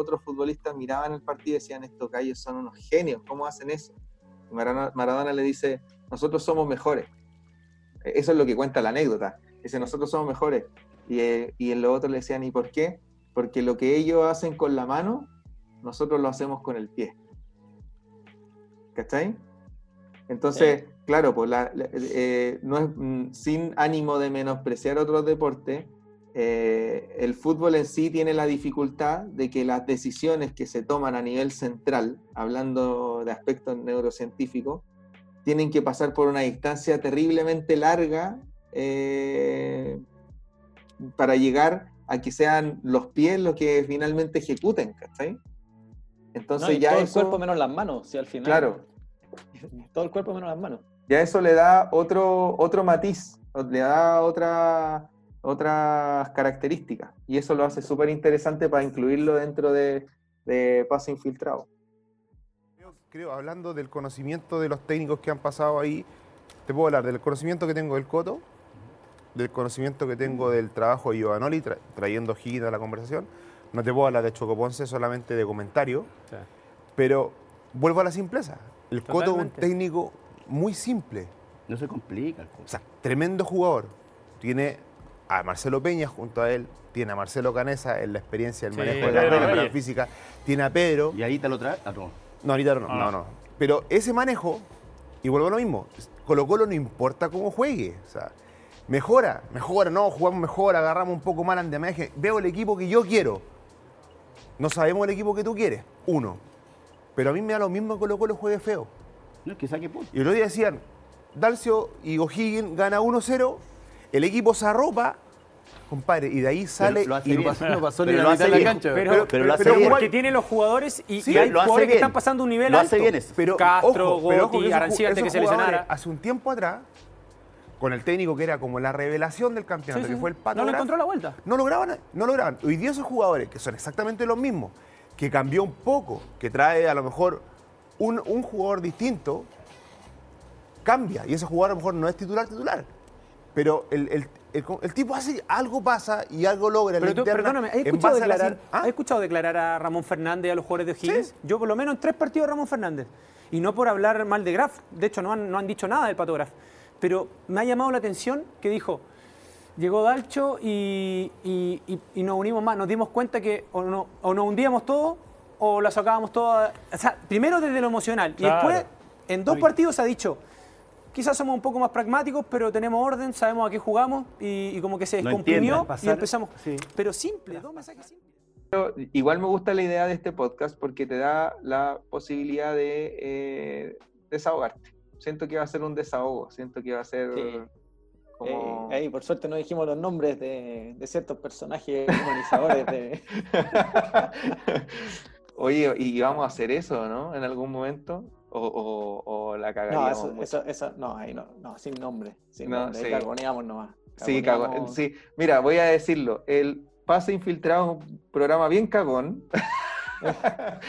otros futbolistas miraban el partido y decían, estos gallos son unos genios, ¿cómo hacen eso? Maradona, le dice, nosotros somos mejores. E, eso es lo que cuenta la anécdota. Dice, nosotros somos mejores. Y, eh, y en lo otro le decían, ¿y por qué? Porque lo que ellos hacen con la mano, nosotros lo hacemos con el pie. ¿Cachai? Entonces, claro, pues eh, no es mm, sin ánimo de menospreciar otros deportes, eh, el fútbol en sí tiene la dificultad de que las decisiones que se toman a nivel central, hablando de aspectos neurocientíficos, tienen que pasar por una distancia terriblemente larga eh, para llegar a que sean los pies los que finalmente ejecuten, ¿cachai? Entonces ya todo el cuerpo menos las manos, si al final. Claro. Todo el cuerpo menos las manos. Ya eso le da otro, otro matiz, le da otra, otras características. Y eso lo hace súper interesante para incluirlo dentro de, de pase infiltrado. Creo, hablando del conocimiento de los técnicos que han pasado ahí, te puedo hablar del conocimiento que tengo del Coto, del conocimiento que tengo del trabajo de Giovanoli, trayendo Higgins a la conversación. No te puedo hablar de Choco Ponce solamente de comentario, pero vuelvo a la simpleza. El Coto es un técnico muy simple. No se complica. O sea, tremendo jugador. Tiene a Marcelo Peña junto a él, tiene a Marcelo Canesa en la experiencia del manejo de la, la física, tiene a Pedro. ¿Y ahí te lo trae? Ah, no. No, ahorita no, no, ah. no. Pero ese manejo, y vuelvo a lo mismo, Colo Colo no importa cómo juegue. O sea, mejora, mejora, no, jugamos mejor, agarramos un poco más de andamaje. Veo el equipo que yo quiero. No sabemos el equipo que tú quieres, uno. Pero a mí me da lo mismo que Colo Colo juegue feo. No, es que saque punto. Y el otro día decían, Dalcio y O'Higgins gana 1-0 el equipo se arropa, compadre, y de ahí sale y no pasó, no pasó ni la mitad de la cancha. Pero, pero, lo hace bien. porque tiene los jugadores y, y hay jugadores que están pasando un nivel lo alto. Hace bien Pero, Castro, ojo, Gotti, Arancía, antes que se lesionara. Hace un tiempo atrás, con el técnico que era como la revelación del campeonato, que fue el Pato No le encontró la vuelta. No lograban, no lograban. Hoy día esos jugadores, que son exactamente los mismos, que cambió un poco, que trae a lo mejor un, un jugador distinto, cambia. Y ese jugador a lo mejor no es titular titular pero el, tipo hace algo pasa y algo logra. Pero tú, perdóname, ¿has escuchado, declarar, ¿ah? escuchado declarar a Ramón Fernández y a los jugadores de O'Higgins? Yo por lo menos en tres partidos de Ramón Fernández. Y no por hablar mal de Graf, de hecho no han, no han dicho nada del Pato Graf. Pero me ha llamado la atención que dijo, llegó Dalcho y, nos unimos más, nos dimos cuenta que o, no, o nos hundíamos todos o la sacábamos todas. O sea, primero desde lo emocional y después en dos partidos ha dicho Quizás somos un poco más pragmáticos, pero tenemos orden, sabemos a qué jugamos y, como que se descomprimió y empezamos. Pero simple, dos mensajes simples. Igual me gusta la idea de este podcast porque te da la posibilidad de eh, desahogarte. Siento que va a ser un desahogo, siento que va a ser... Como... Eh, ahí, por suerte no dijimos los nombres de, ciertos personajes humanizadores de... Oye, ¿y vamos a hacer eso, no? En algún momento o, la cagaríamos. No, eso, eso, no, ahí no, no, sin nombre. Sin nombre, sí. nomás. Sí, sí, mira, voy a decirlo. El pase infiltrado es un programa bien cagón.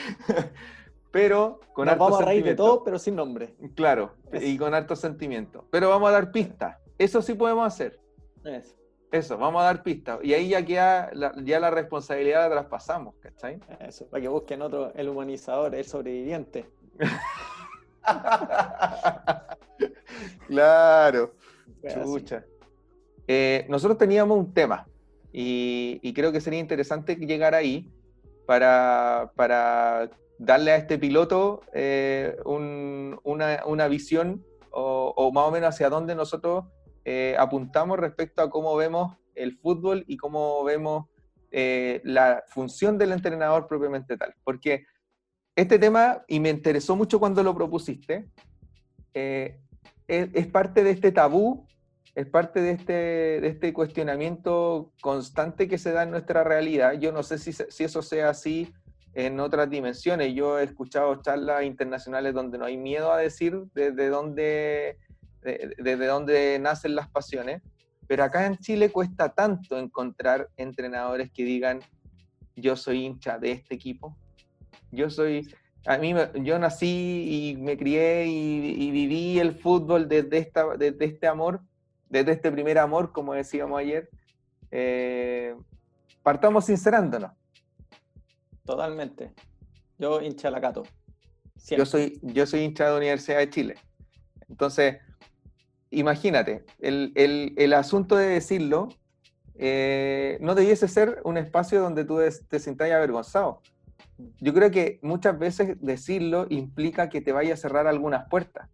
pero con Nos vamos a reír de todo, pero sin nombre. Claro, y con harto sentimiento. Pero vamos a dar pistas. Eso sí podemos hacer. Eso. Eso, vamos a dar pistas. Y ahí ya queda, la, ya la responsabilidad la traspasamos, ¿cachai? Eso, para que busquen otro, el humanizador, el sobreviviente. claro. Eh, nosotros teníamos un tema y, creo que sería interesante llegar ahí para, darle a este piloto eh, una, visión o, más o menos hacia dónde nosotros eh, apuntamos respecto a cómo vemos el fútbol y cómo vemos la función del entrenador propiamente tal. Porque este tema, y me interesó mucho cuando lo propusiste, eh, es, parte de este tabú, es parte de este, de este cuestionamiento constante que se da en nuestra realidad. Yo no sé si, si eso sea así en otras dimensiones. Yo he escuchado charlas internacionales donde no hay miedo a decir desde dónde, desde dónde nacen las pasiones, pero acá en Chile cuesta tanto encontrar entrenadores que digan, yo soy hincha de este equipo, yo soy, a mí, yo nací y me crié y, viví el fútbol desde, esta, desde este amor, desde este primer amor, como decíamos ayer. Eh, partamos sincerándonos. Totalmente. Yo hincha la Cato. Yo soy, yo soy hincha de la Universidad de Chile. Entonces, imagínate, el, el, el asunto de decirlo eh, no debiese ser un espacio donde tú te sientas avergonzado yo creo que muchas veces decirlo implica que te vaya a cerrar algunas puertas.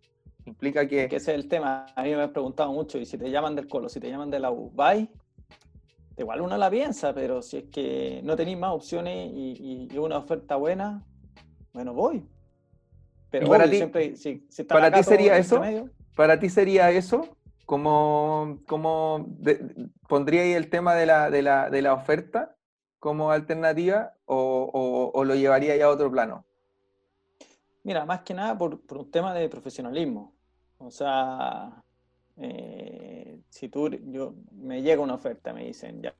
Implica que... que ese es el tema. A mí me han preguntado mucho, y si te llaman del Colo, si te llaman de la U, ¿vai? Igual uno la piensa, pero si es que no tenéis más opciones y, una oferta buena, bueno, voy. Pero para ti, siempre, si, para ti sería eso, para ti sería eso, como, como pondría ahí el tema de la, de la, de la oferta, como alternativa o, lo llevaría ya a otro plano? Mira, más que nada por, un tema de profesionalismo. O sea, eh, si tú, yo, me llega una oferta, me dicen, ya,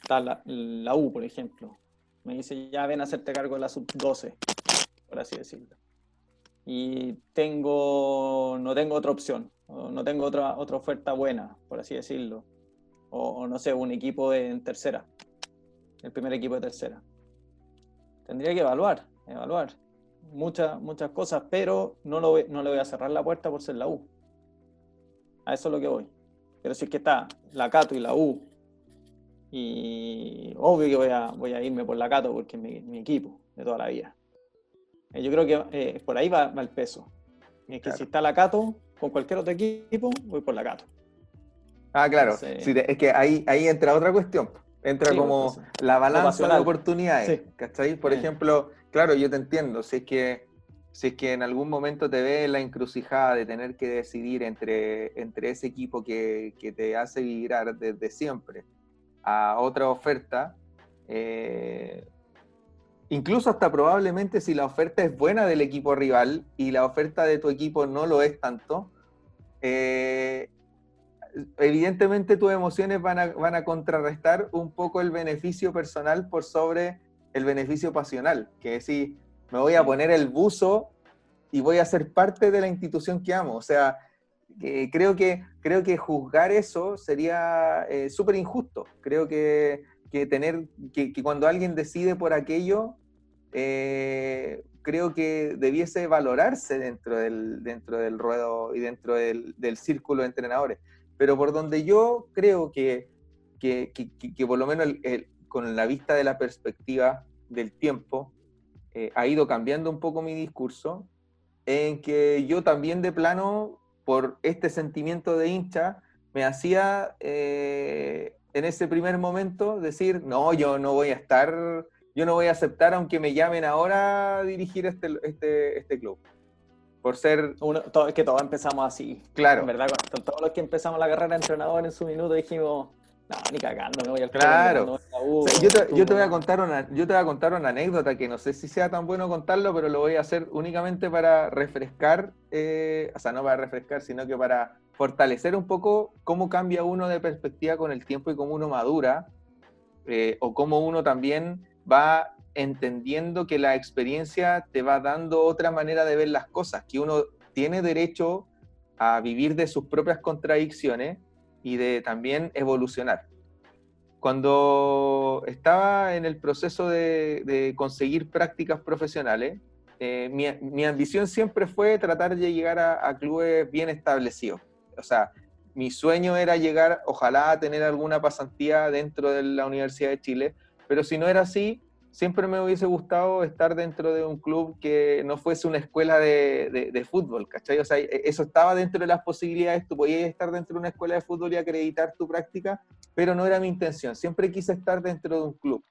está la, U, por ejemplo, me dice, ya ven a hacerte cargo de la sub-12, por así decirlo. Y tengo, no tengo otra opción, no tengo otra, otra oferta buena, por así decirlo. O, no sé, un equipo en tercera, el primer equipo de tercera. Tendría que evaluar, evaluar muchas, muchas cosas, pero no, lo, no le voy a cerrar la puerta por ser la U. A eso es lo que voy. Pero si es que está la Cato y la U, y obvio que voy a, voy a irme por la Cato porque es mi, equipo de toda la vida. Eh, yo creo que eh, por ahí va, el peso. es que si está la Cato, con cualquier otro equipo, voy por la Cato. Ah, claro. es que ahí, ahí entra otra cuestión. Entra como pues, la balanza de oportunidades. ¿Cachai? Por ejemplo, claro, yo te entiendo. Si es que si es que en algún momento te ves la encrucijada de tener que decidir entre, entre ese equipo que, que te hace vibrar desde siempre a otra oferta, eh, incluso hasta probablemente si la oferta es buena del equipo rival y la oferta de tu equipo no lo es tanto, eh, evidentemente tus emociones van a, van a contrarrestar un poco el beneficio personal por sobre el beneficio pasional, que es si me voy a poner el buzo y voy a ser parte de la institución que amo. O sea, creo, que, creo que juzgar eso sería eh, súper injusto. Creo que, que tener, que, cuando alguien decide por aquello, eh, creo que debiese valorarse dentro del, dentro del ruedo y dentro del, del círculo de entrenadores. Pero por donde yo creo que, que, que por lo menos con la vista de la perspectiva del tiempo, eh, ha ido cambiando un poco mi discurso, en que yo también de plano, por este sentimiento de hincha, me hacía eh, en ese primer momento decir, no, yo no voy a estar, yo no voy a aceptar aunque me llamen ahora a dirigir este, este, este club por ser... Uno, todo, es que todos empezamos así. Claro. En verdad, con todos los que empezamos la carrera de entrenador en su minuto dijimos, no, ni cagando, me voy al Claro. yo, te, yo, te, voy a contar una, yo te voy a contar una anécdota que no sé si sea tan bueno contarlo, pero lo voy a hacer únicamente para refrescar, eh, o sea, no para refrescar, sino que para fortalecer un poco cómo cambia uno de perspectiva con el tiempo y cómo uno madura, eh, o cómo uno también va entendiendo que la experiencia te va dando otra manera de ver las cosas, que uno tiene derecho a vivir de sus propias contradicciones y de también evolucionar. Cuando estaba en el proceso de, conseguir prácticas profesionales, eh, mi, ambición siempre fue tratar de llegar a, a, clubes bien establecidos. O sea, mi sueño era llegar, ojalá, a tener alguna pasantía dentro de la Universidad de Chile, pero si no era así, siempre me hubiese gustado estar dentro de un club que no fuese una escuela de, de, fútbol, ¿cachai? O sea, e, eso estaba dentro de las posibilidades, tú podías estar dentro de una escuela de fútbol y acreditar tu práctica, pero no era mi intención, siempre quise estar dentro de un club.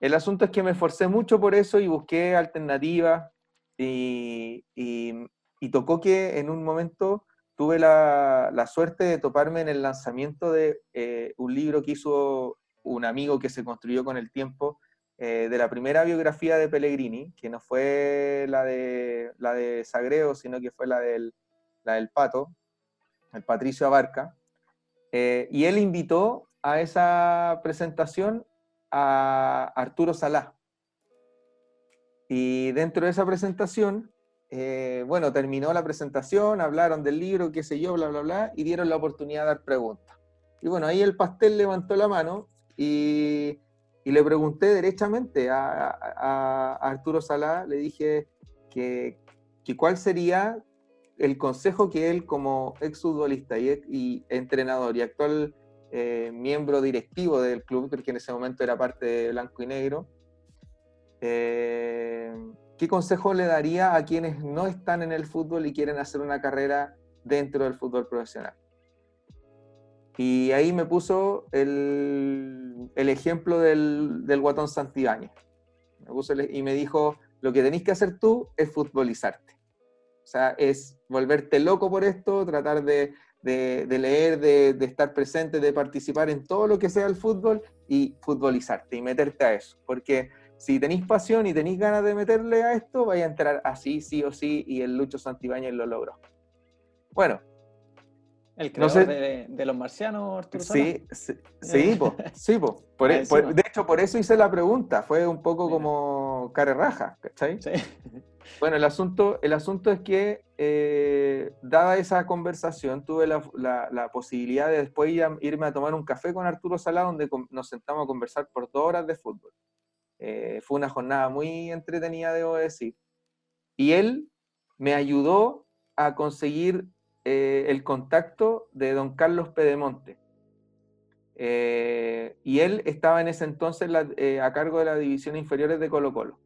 El asunto es que me esforcé mucho por eso y busqué alternativas y, y, tocó que en un momento tuve la, la, suerte de toparme en el lanzamiento de eh, un libro que hizo un amigo que se construyó con el tiempo, eh, de la primera biografía de Pellegrini, que no fue la de, la de Sagreo, sino que fue la del, la del Pato, el Patricio Abarca, eh, y él invitó a esa presentación a Arturo Salá. Y dentro de esa presentación, eh, bueno, terminó la presentación, hablaron del libro, qué sé yo, bla, bla, bla, y dieron la oportunidad de dar preguntas. Y bueno, ahí el pastel levantó la mano y, le pregunté derechamente a, Arturo Salá, le dije que, cuál sería el consejo que él como exfutbolista y, y entrenador y actual eh, miembro directivo del club, porque en ese momento era parte de Blanco y Negro, eh, ¿qué consejo le daría a quienes no están en el fútbol y quieren hacer una carrera dentro del fútbol profesional? Y ahí me puso el, el ejemplo del, del, guatón Santibáñez. Me y me dijo, lo que tenéis que hacer tú es futbolizarte. O sea, es volverte loco por esto, tratar de, de, de leer, de, de, estar presente, de participar en todo lo que sea el fútbol y futbolizarte y meterte a eso. Porque si tenéis pasión y tenéis ganas de meterle a esto, vais a entrar así, sí o sí, y el Lucho Santibáñez lo logró. Bueno. El creador de, los marcianos, Arturo Sí, sí, sí, sí por, e, de hecho, por eso hice la pregunta, fue un poco como care raja, ¿cachai? Sí. Bueno, el asunto, el asunto es que, eh, dada esa conversación, tuve la, posibilidad de después irme a tomar un café con Arturo Salá, donde nos sentamos a conversar por dos horas de fútbol. Eh, fue una jornada muy entretenida, debo decir. Y él me ayudó a conseguir eh, el contacto de don Carlos Pedemonte. y él estaba en ese entonces a cargo de las divisiones inferiores de Colo Colo.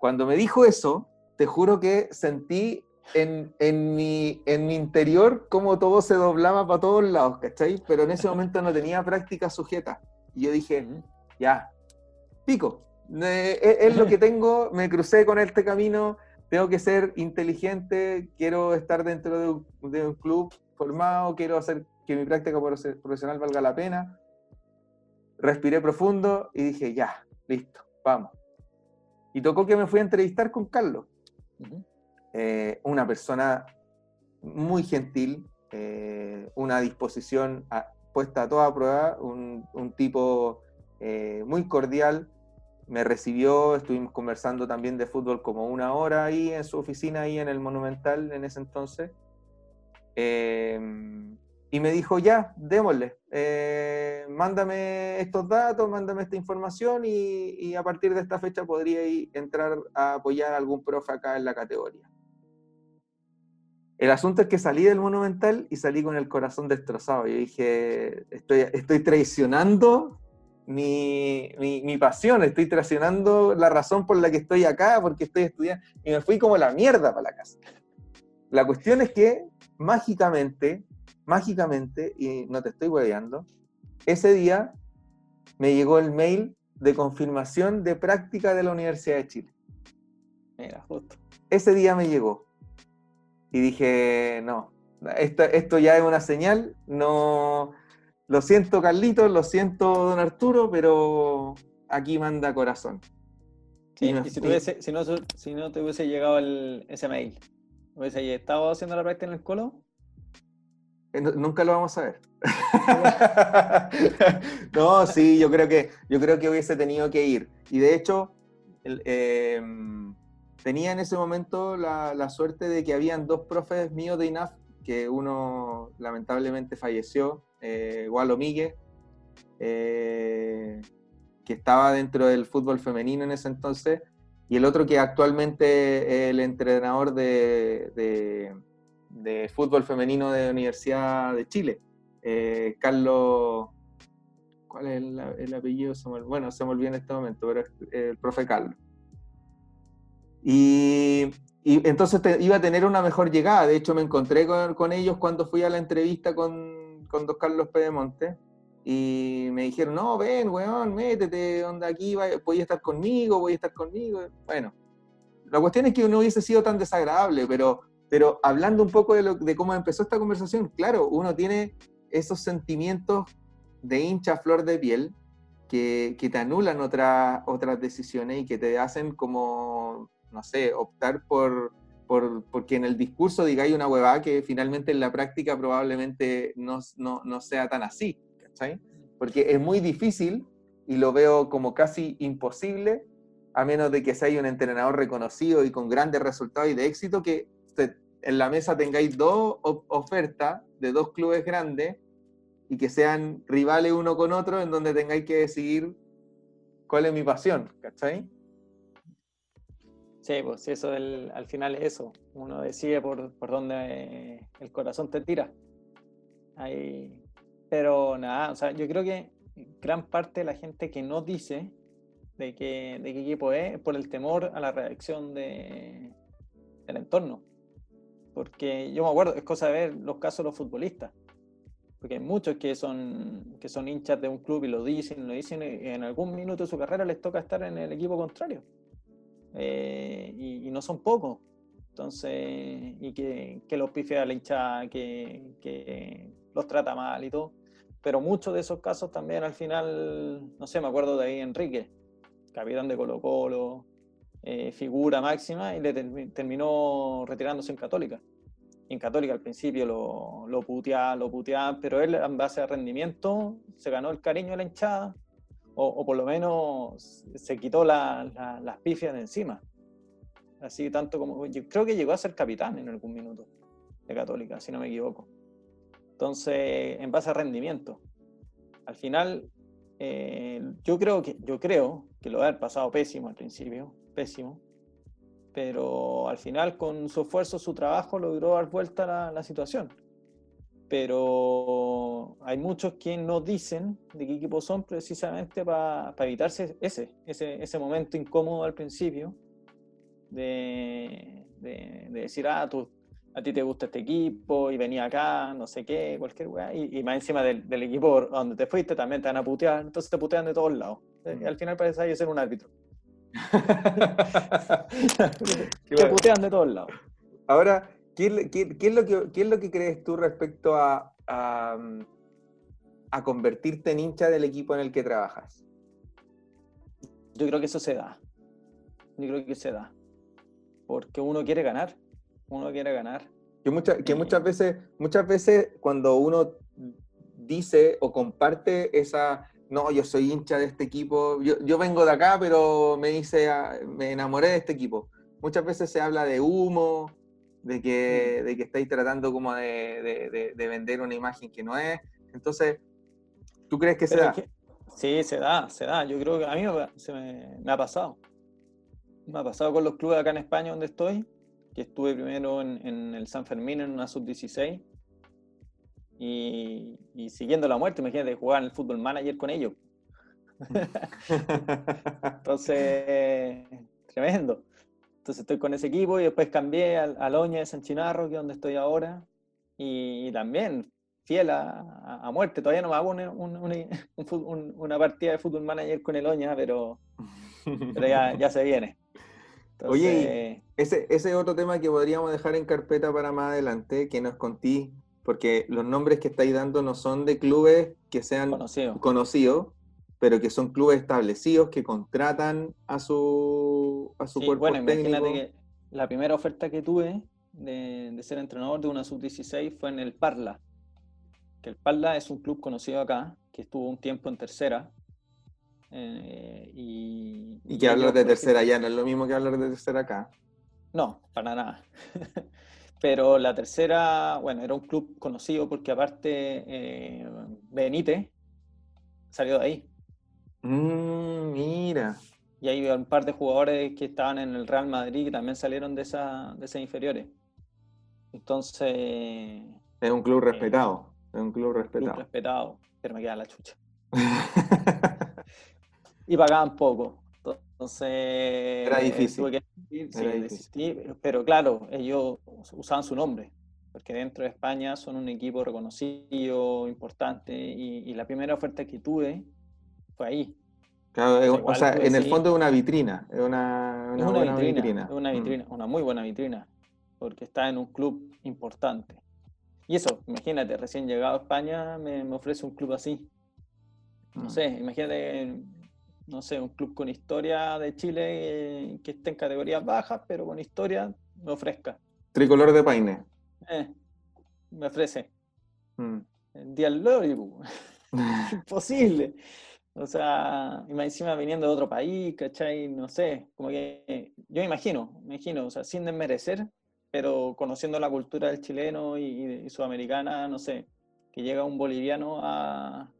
Cuando me dijo eso, te juro que sentí en, mi, en mi interior como todo se doblaba para todos lados, ¿cachai? Pero en ese momento no tenía práctica sujeta. Y yo dije, ya, pico, es, lo que tengo, me crucé con este camino, tengo que ser inteligente, quiero estar dentro de un, de un club formado, quiero hacer que mi práctica profesional valga la pena. Respiré profundo y dije, ya, listo, vamos. Y tocó que me fui a entrevistar con Carlos, eh, una persona muy gentil, eh, una disposición puesta a toda prueba, un, tipo eh, muy cordial, me recibió, estuvimos conversando también de fútbol como una hora ahí en su oficina, ahí en el Monumental en ese entonces y me dijo, ya, démosle, eh, mándame estos datos, mándame esta información y, a partir de esta fecha podría entrar a apoyar a algún profe acá en la categoría. El asunto es que salí del Monumental y salí con el corazón destrozado. Yo dije, estoy, estoy traicionando mi, mi, pasión, estoy traicionando la razón por la que estoy acá, porque estoy estudiando. Y me fui como la mierda para la casa. La cuestión es que mágicamente mágicamente, y no te estoy hueveando, ese día me llegó el mail de confirmación de práctica de la Universidad de Chile. Mira, justo. Ese día me llegó. Y dije, no, esto, esto ya es una señal, no... Lo siento, Carlitos, lo siento, don Arturo, pero aquí manda corazón. y, si, no, si, no, te hubiese llegado el, ese mail, ¿hubiese estado haciendo la práctica en el colo? Eh, nunca lo vamos a ver. no, sí, yo creo que yo creo que hubiese tenido que ir. Y de hecho, em, tenía en ese momento la, suerte de que habían dos profes míos de INAF, que uno lamentablemente falleció, eh, eh, que estaba dentro del fútbol femenino en ese entonces, y el otro que actualmente es el entrenador de de fútbol femenino de la Universidad de Chile. Eh, Carlos, ¿cuál es el, apellido? bueno, se me olvidó en este momento, pero es el profe Carlos. Y, entonces iba a tener una mejor llegada. De hecho, me encontré con, ellos cuando fui a la entrevista con, con Don Carlos Pedemonte. Y me dijeron, no, ven, weón, métete, donde aquí, voy a estar conmigo, voy a estar conmigo. Bueno, la cuestión es que no hubiese sido tan desagradable, pero pero hablando un poco de, cómo empezó esta conversación, claro, uno tiene esos sentimientos de hincha flor de piel que, te anulan otras otras decisiones y que te hacen como, no sé, optar por, por porque en el discurso digáis una huevada que finalmente en la práctica probablemente no, no, sea tan así, ¿cachai? Porque es muy difícil y lo veo como casi imposible, a menos de que sea un entrenador reconocido y con grandes resultados y de éxito, que en la mesa tengáis dos ofertas de dos clubes grandes y que sean rivales uno con otro, en donde tengáis que decidir cuál es mi pasión, ¿cachai? Sí, pues eso al final es eso. Uno decide por, por dónde el corazón te tira. Ahí, pero nada, o sea, yo creo que gran parte de la gente que no dice de qué, de qué equipo es por el temor a la reacción de, del entorno. Porque yo me acuerdo, es cosa de ver los casos de los futbolistas. Porque hay muchos que son, que son hinchas de un club y lo dicen, lo dicen, y en algún minuto de su carrera les toca estar en el equipo contrario. Eh, y, no son pocos. Entonces, y que, que los pifea a la hinchada, que, que los trata mal y todo. Pero muchos de esos casos también al final, no sé, me acuerdo de ahí Enrique, capitán de Colo Colo, eh, figura máxima, y le terminó retirándose en Católica. En Católica al principio lo, lo puteaban, lo puteaban, pero él en base a rendimiento se ganó el cariño de la hinchada, o, por lo menos se quitó las pifias de encima. Así tanto como, creo que llegó a ser capitán en algún minuto de Católica, si no me equivoco. Entonces, en base a rendimiento. Al final, eh, yo, creo que, yo creo que lo ha pasado pésimo al principio, pésimo, pero al final con su esfuerzo, su trabajo, logró dar vuelta la, la situación. Pero hay muchos que no dicen de qué equipo son precisamente para evitarse ese, ese, ese momento incómodo al principio de, de, de decir, ah, tú a ti te gusta este equipo y venía acá, no sé qué, cualquier weá, y, más encima del, del, equipo donde te fuiste también te van a putear, entonces te putean de todos lados. Eh, y al final parece ahí ser un árbitro. te putean de todos lados. Ahora, ¿qué, qué, qué, es lo que, ¿qué es lo que crees tú respecto a, a, a convertirte en hincha del equipo en el que trabajas? Yo creo que eso se da. Yo creo que se da. Porque uno quiere ganar uno quiere ganar. Que, que muchas, veces, muchas veces cuando uno dice o comparte esa, no, yo soy hincha de este equipo, yo, yo vengo de acá, pero me dice, me enamoré de este equipo. Muchas veces se habla de humo, de que, de que estáis tratando como de, de, de, vender una imagen que no es. Entonces, ¿tú crees que se da? sí, se da, se da. Yo creo que a mí se me, me ha pasado. Me ha pasado con los clubes acá en España donde estoy, que estuve primero en, el San Fermín en una sub-16 y, siguiendo la muerte, imagínate jugar en el fútbol manager con ellos. Entonces, tremendo. Entonces estoy con ese equipo y después cambié al, Oña de San Chinarro, que es donde estoy ahora, y, también fiel a, muerte. Todavía no me hago una partida de fútbol manager con el Oña, pero, pero ya, ya se viene. Oye, ese, ese otro tema que podríamos dejar en carpeta para más adelante, que nos contí, porque los nombres que estáis dando no son de clubes que sean conocidos, pero que son clubes establecidos que contratan a su, a su cuerpo bueno, imagínate que la primera oferta que tuve de, de ser entrenador de una sub-16 fue en el Parla, que el Parla es un club conocido acá, que estuvo un tiempo en tercera, eh, y, y, que hablar de tercera allá no es lo mismo que hablar de tercera acá. No, para nada. Pero la tercera, bueno, era un club conocido porque aparte eh, Benítez salió de ahí. Mm, mira. Y hay un par de jugadores que estaban en el Real Madrid que también salieron de, esa, de esas inferiores. Entonces... Es un club eh, respetado. es un club respetado. Club respetado, pero me queda la chucha. y pagaban poco. Entonces. Era difícil. pero claro, ellos usaban su nombre, porque dentro de España son un equipo reconocido, importante, y, la primera oferta que tuve fue ahí. Claro, o sea, en el fondo es una vitrina, es una, una, buena vitrina, una mm. vitrina, una muy buena vitrina, porque está en un club importante. Y eso, imagínate, recién llegado a España me, me ofrece un club así. No mm. sé, imagínate no sé, un club con historia de Chile eh, que esté en categorías bajas, pero con historia me ofrezca. Tricolor de Paine. Eh, me ofrece. Mm. Del Imposible. O sea, y encima viniendo de otro país, ¿cachai? No sé, como que yo imagino, me imagino, o sea, sin desmerecer, pero conociendo la cultura del chileno y sudamericana, no sé, que llega un boliviano a,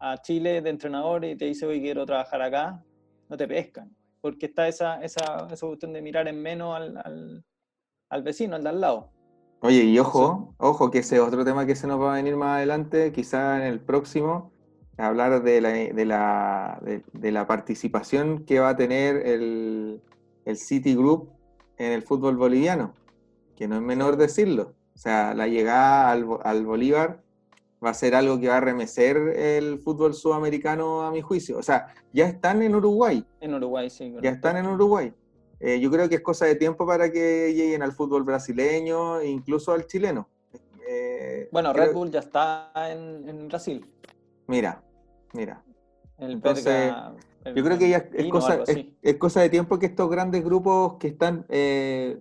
a Chile de entrenador y te dice, hoy quiero trabajar acá, no te pescan. Porque está esa, esa, esa cuestión de mirar en menos al, al, vecino, al de al lado. Oye, y ojo, ojo, que ese es otro tema que se nos va a venir más adelante, quizá en el próximo, hablar de la, de la, de, la participación que va a tener el, el City Group en el fútbol boliviano, que no es menor decirlo. O sea, la llegada al, al Bolívar va a ser algo que va a remecer el fútbol sudamericano a mi juicio. O sea, ya están en Uruguay. En Uruguay, sí. Ya están en Uruguay. Eh, yo creo que es cosa de tiempo para que lleguen al fútbol brasileño incluso al chileno. Eh, bueno, Red Bull ya está en, Brasil. Mira, mira. Entonces, yo creo que ya es, cosa, es, cosa de tiempo que estos grandes grupos que están eh,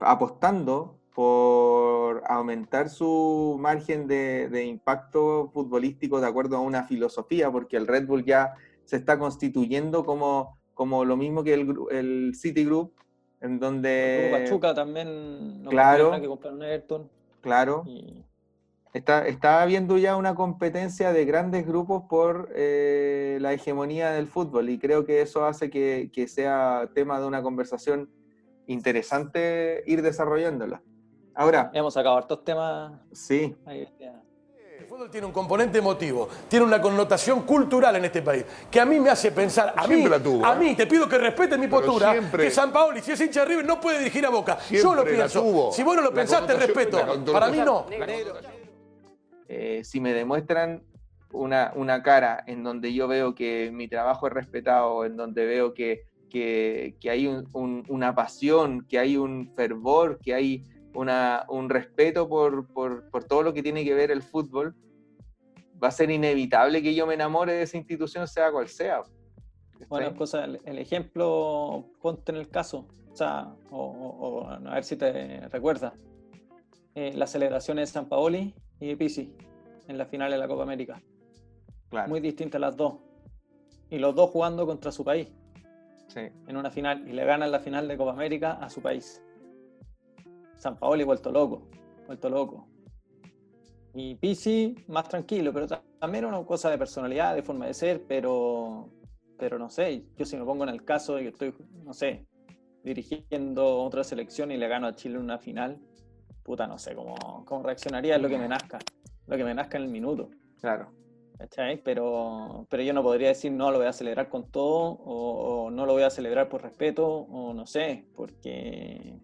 apostando por aumentar su margen de, impacto futbolístico de acuerdo a una filosofía, porque el Red Bull ya se está constituyendo como, como lo mismo que el, el City Group, en donde... Pachuca también no claro, que. Claro. Está, está habiendo ya una competencia de grandes grupos por eh, la hegemonía del fútbol y creo que eso hace que, que, sea tema de una conversación interesante ir desarrollándola. Ahora... Hemos sacado hartos temas. Sí. El fútbol tiene un componente emotivo, tiene una connotación cultural en este país, que a mí me hace pensar, a mí, a ¿eh? mí te pido que respetes mi postura, que San Paoli, si es hincha de River, no puede dirigir a Boca. Yo lo pienso. Si vos no lo pensaste, respeto. Para mí no. Eh, si me demuestran una, una, cara en donde yo veo que mi trabajo es respetado, en donde veo que, que, que hay un, una pasión, que hay un fervor, que hay una, un respeto por, por, por, todo lo que tiene que ver el fútbol, va a ser inevitable que yo me enamore de esa institución, sea cual sea. Bueno, cosa, el, ejemplo, ponte en el caso, o sea, o, a ver si te recuerdas, eh, las celebraciones de San Paoli y Pisi en la final de la Copa América. Muy distintas las dos. Y los dos jugando contra su país. Sí. En una final. Y le ganan la final de Copa América a su país. San Paoli vuelto loco. Vuelto loco. Y Pisi más tranquilo, pero también era una cosa de personalidad, de forma de ser, pero, pero no sé, yo si me pongo en el caso de que estoy, no sé, dirigiendo otra selección y le gano a Chile en una final, puta, no sé cómo, cómo reaccionaría, es lo que me nazca, lo que me nazca en el minuto. Claro. ¿Cachai? Pero, pero yo no podría decir no lo voy a celebrar con todo, o, no lo voy a celebrar por respeto, o no sé, porque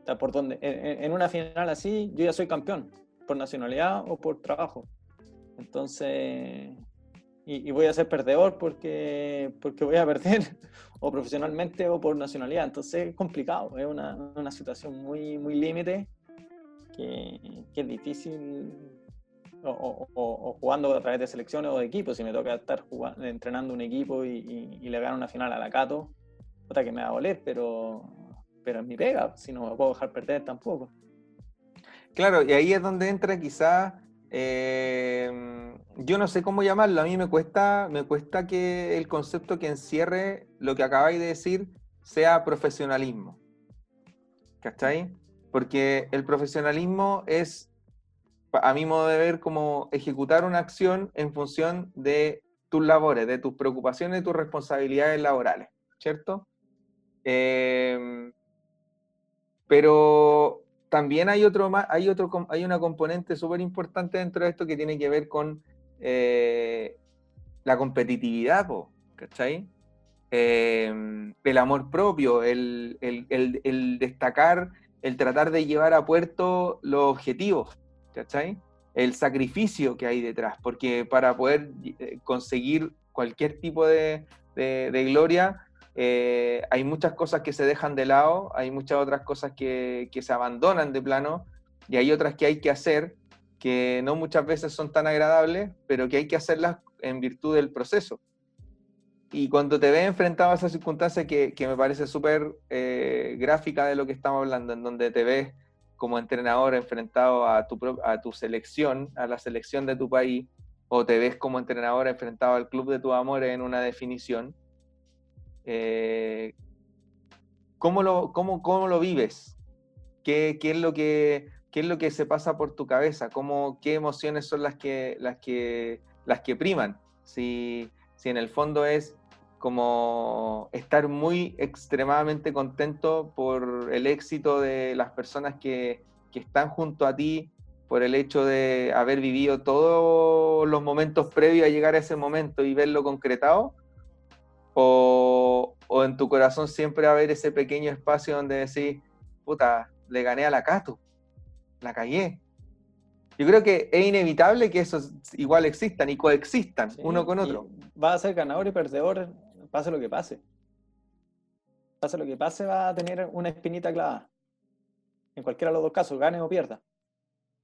está por donde. En, una final así, yo ya soy campeón, por nacionalidad o por trabajo. Entonces, y, voy a ser perdedor porque, porque voy a perder o profesionalmente o por nacionalidad. Entonces es complicado, es una, una situación muy, muy límite que, es difícil, o, jugando a través de selecciones o de equipos, si me toca estar jugando, entrenando un equipo y, le gano una final a la Cato, otra que me va a doler, pero, pero es mi pega, si no me puedo dejar perder tampoco. Claro, y ahí es donde entra quizá, eh, yo no sé cómo llamarlo, a mí me cuesta, me cuesta que el concepto que encierre lo que acabáis de decir sea profesionalismo. ¿Cachai? Porque el profesionalismo es, a mi modo de ver, como ejecutar una acción en función de tus labores, de tus preocupaciones, de tus responsabilidades laborales, ¿cierto? Em, pero también hay otro hay otro hay una componente súper importante dentro de esto que tiene que ver con eh, la competitividad, ¿cachai? Em, el amor propio, el, el, destacar el tratar de llevar a puerto los objetivos, ¿cachai? El sacrificio que hay detrás, porque para poder eh, conseguir cualquier tipo de, gloria, eh, hay muchas cosas que se dejan de lado, hay muchas otras cosas que, que, se abandonan de plano, y hay otras que hay que hacer que no muchas veces son tan agradables, pero que hay que hacerlas en virtud del proceso. Y cuando te ves enfrentado a esa circunstancia que, que me parece súper eh, gráfica de lo que estamos hablando, en donde te ves como entrenador enfrentado a tu, a tu selección, a la selección de tu país, o te ves como entrenador enfrentado al club de tu amor en una definición, eh, ¿cómo, lo, cómo, ¿cómo lo vives? ¿Qué, qué, es lo que, ¿Qué es lo que se pasa por tu cabeza? ¿Cómo, ¿Qué emociones son las que, las que, las que priman? Si, si en el fondo es como estar muy extremadamente contento por el éxito de las personas que, están junto a ti, por el hecho de haber vivido todos los momentos previos a llegar a ese momento y verlo concretado, o, en tu corazón siempre haber ese pequeño espacio donde decís, puta, le gané a la Cato, la callé. Yo creo que es inevitable que esos igual existan y coexistan uno con otro. Va a ser ganador y perdedor pase lo que pase. Pase lo que pase, va a tener una espinita clavada. En cualquiera de los dos casos, gane o pierda.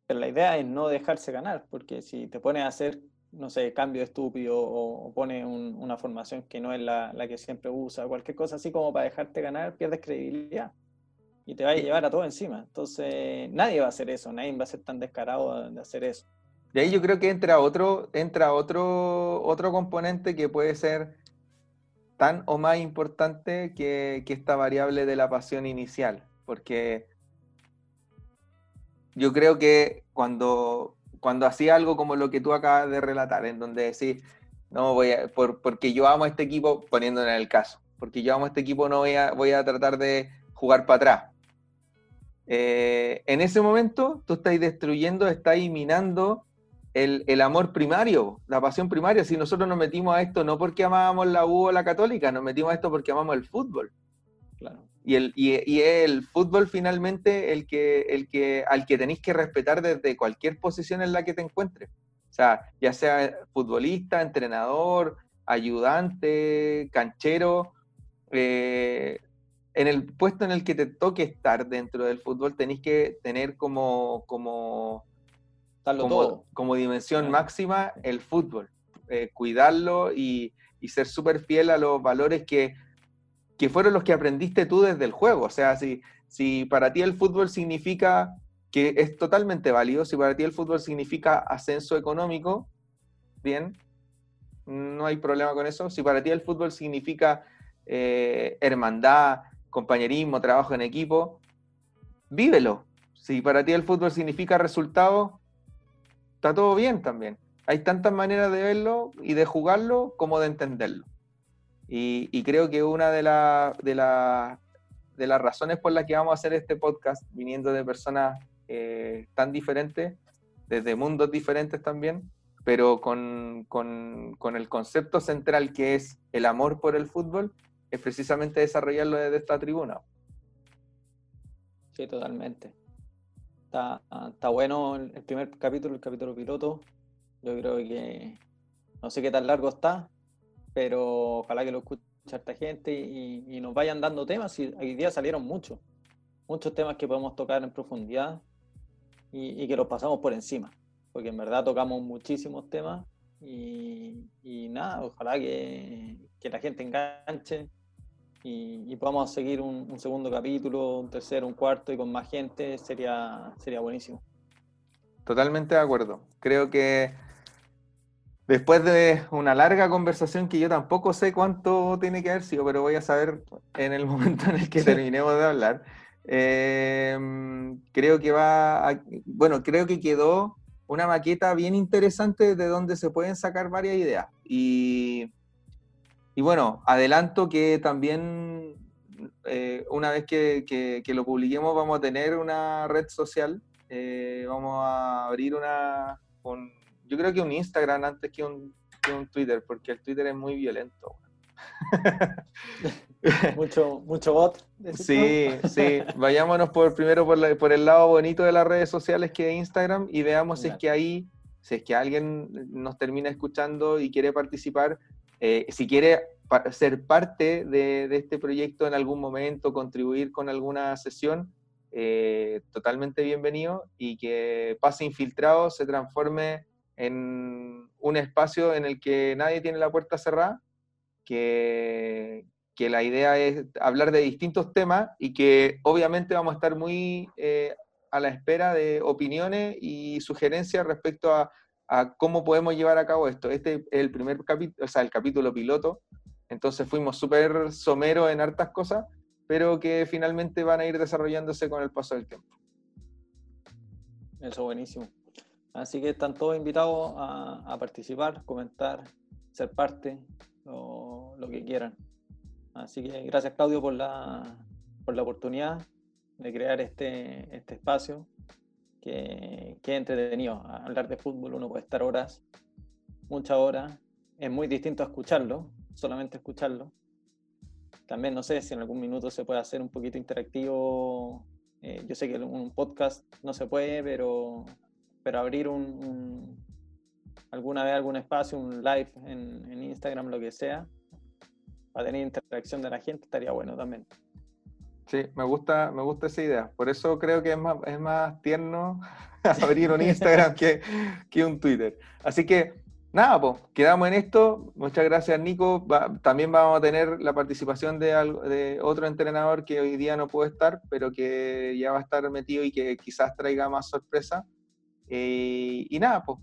Pero la idea es no dejarse ganar, porque si te pones a hacer no sé, cambio estúpido o, pone una formación que no es la, que siempre usa, cualquier cosa así como para dejarte ganar, pierdes credibilidad y te va a llevar a todo encima. Entonces, nadie va a hacer eso, nadie va a ser tan descarado de hacer eso. Y ahí yo creo que entra otro, entra otro, otro componente que puede ser tan o más importante que, que esta variable de la pasión inicial, porque yo creo que cuando, cuando hacía algo como lo que tú acabas de relatar, en donde decís, no voy a, por, porque yo amo a este equipo, poniéndolo en el caso, porque yo amo a este equipo, no voy a, voy a tratar de jugar para atrás. Eh, en ese momento tú estás destruyendo, estás minando el, el, amor primario, la pasión primaria. Si nosotros nos metimos a esto no porque amábamos la U o la católica, nos metimos a esto porque amamos el fútbol. Claro. Y, el, y, el fútbol finalmente el que, el que, al que tenéis que respetar desde cualquier posición en la que te encuentres. O sea, ya sea futbolista, entrenador, ayudante, canchero, eh, en el puesto en el que te toque estar dentro del fútbol tenéis que tener como, como, como, dimensión máxima el fútbol, eh, cuidarlo y, y ser súper fiel a los valores que que fueron los que aprendiste tú desde el juego. O sea, si, si para ti el fútbol significa que es totalmente válido, si para ti el fútbol significa ascenso económico, bien, no hay problema con eso. Si para ti el fútbol significa eh, hermandad, compañerismo, trabajo en equipo, vívelo. Si para ti el fútbol significa resultado, está todo bien también. Hay tantas maneras de verlo y de jugarlo como de entenderlo. Y, creo que una de, las razones por las que vamos a hacer este podcast, viniendo de personas eh, tan diferentes, desde mundos diferentes también, pero con, con, el concepto central que es el amor por el fútbol, es precisamente desarrollarlo desde esta tribuna. Sí, totalmente. Está, está bueno el primer capítulo, el capítulo piloto. Yo creo que no sé qué tan largo está, pero ojalá que lo escuche esta gente y, nos vayan dando temas. Y hoy día salieron muchos, muchos temas que podemos tocar en profundidad y, que los pasamos por encima, porque en verdad tocamos muchísimos temas y, nada, ojalá que, la gente enganche y, podamos seguir un, un, segundo capítulo, un tercero, un cuarto y con más gente, sería, sería buenísimo. Totalmente de acuerdo. Creo que Después de una larga conversación que yo tampoco sé cuánto tiene que haber sido, pero voy a saber en el momento en el que terminemos de hablar. Em, creo que va, bueno, creo que quedó una maqueta bien interesante de donde se pueden sacar varias ideas. Y, y bueno, adelanto que también eh, una vez que, que, lo publiquemos vamos a tener una red social, eh, vamos a abrir una, yo creo que un Instagram antes que un, un Twitter, porque el Twitter es muy violento. mucho, mucho bot. Sí, sí. Vayámonos por primero por, por, el lado bonito de las redes sociales que es Instagram y veamos si es que ahí, si es que alguien nos termina escuchando y quiere participar, eh, si quiere ser parte de, de, este proyecto en algún momento, contribuir con alguna sesión, eh, totalmente bienvenido y que pase infiltrado, se transforme en un espacio en el que nadie tiene la puerta cerrada, que, que la idea es hablar de distintos temas y que obviamente vamos a estar muy eh, a la espera de opiniones y sugerencias respecto a, a, cómo podemos llevar a cabo esto. Este es el primer capítulo, o sea, el capítulo piloto, entonces fuimos súper someros en hartas cosas, pero que finalmente van a ir desarrollándose con el paso del tiempo. Eso buenísimo. Así que están todos invitados a, participar, comentar, ser parte, o lo que quieran. Así que gracias Claudio por la, por la oportunidad de crear este, este espacio que, entretenido. Hablar de fútbol uno puede estar horas, muchas horas. Es muy distinto escucharlo, solamente escucharlo. También no sé si en algún minuto se puede hacer un poquito interactivo. Eh, yo sé que un podcast no se puede, pero pero abrir un, alguna vez algún espacio, un live en, Instagram, lo que sea, para tener interacción de la gente, estaría bueno también. Sí, me gusta, me gusta esa idea. Por eso creo que es más, es más tierno abrir un Instagram que, que un Twitter. Así que nada, pues, quedamos en esto. Muchas gracias, Nico. también vamos a tener la participación de, de, otro entrenador que hoy día no puede estar, pero que ya va a estar metido y que quizás traiga más sorpresa. Eh, y nada, pues.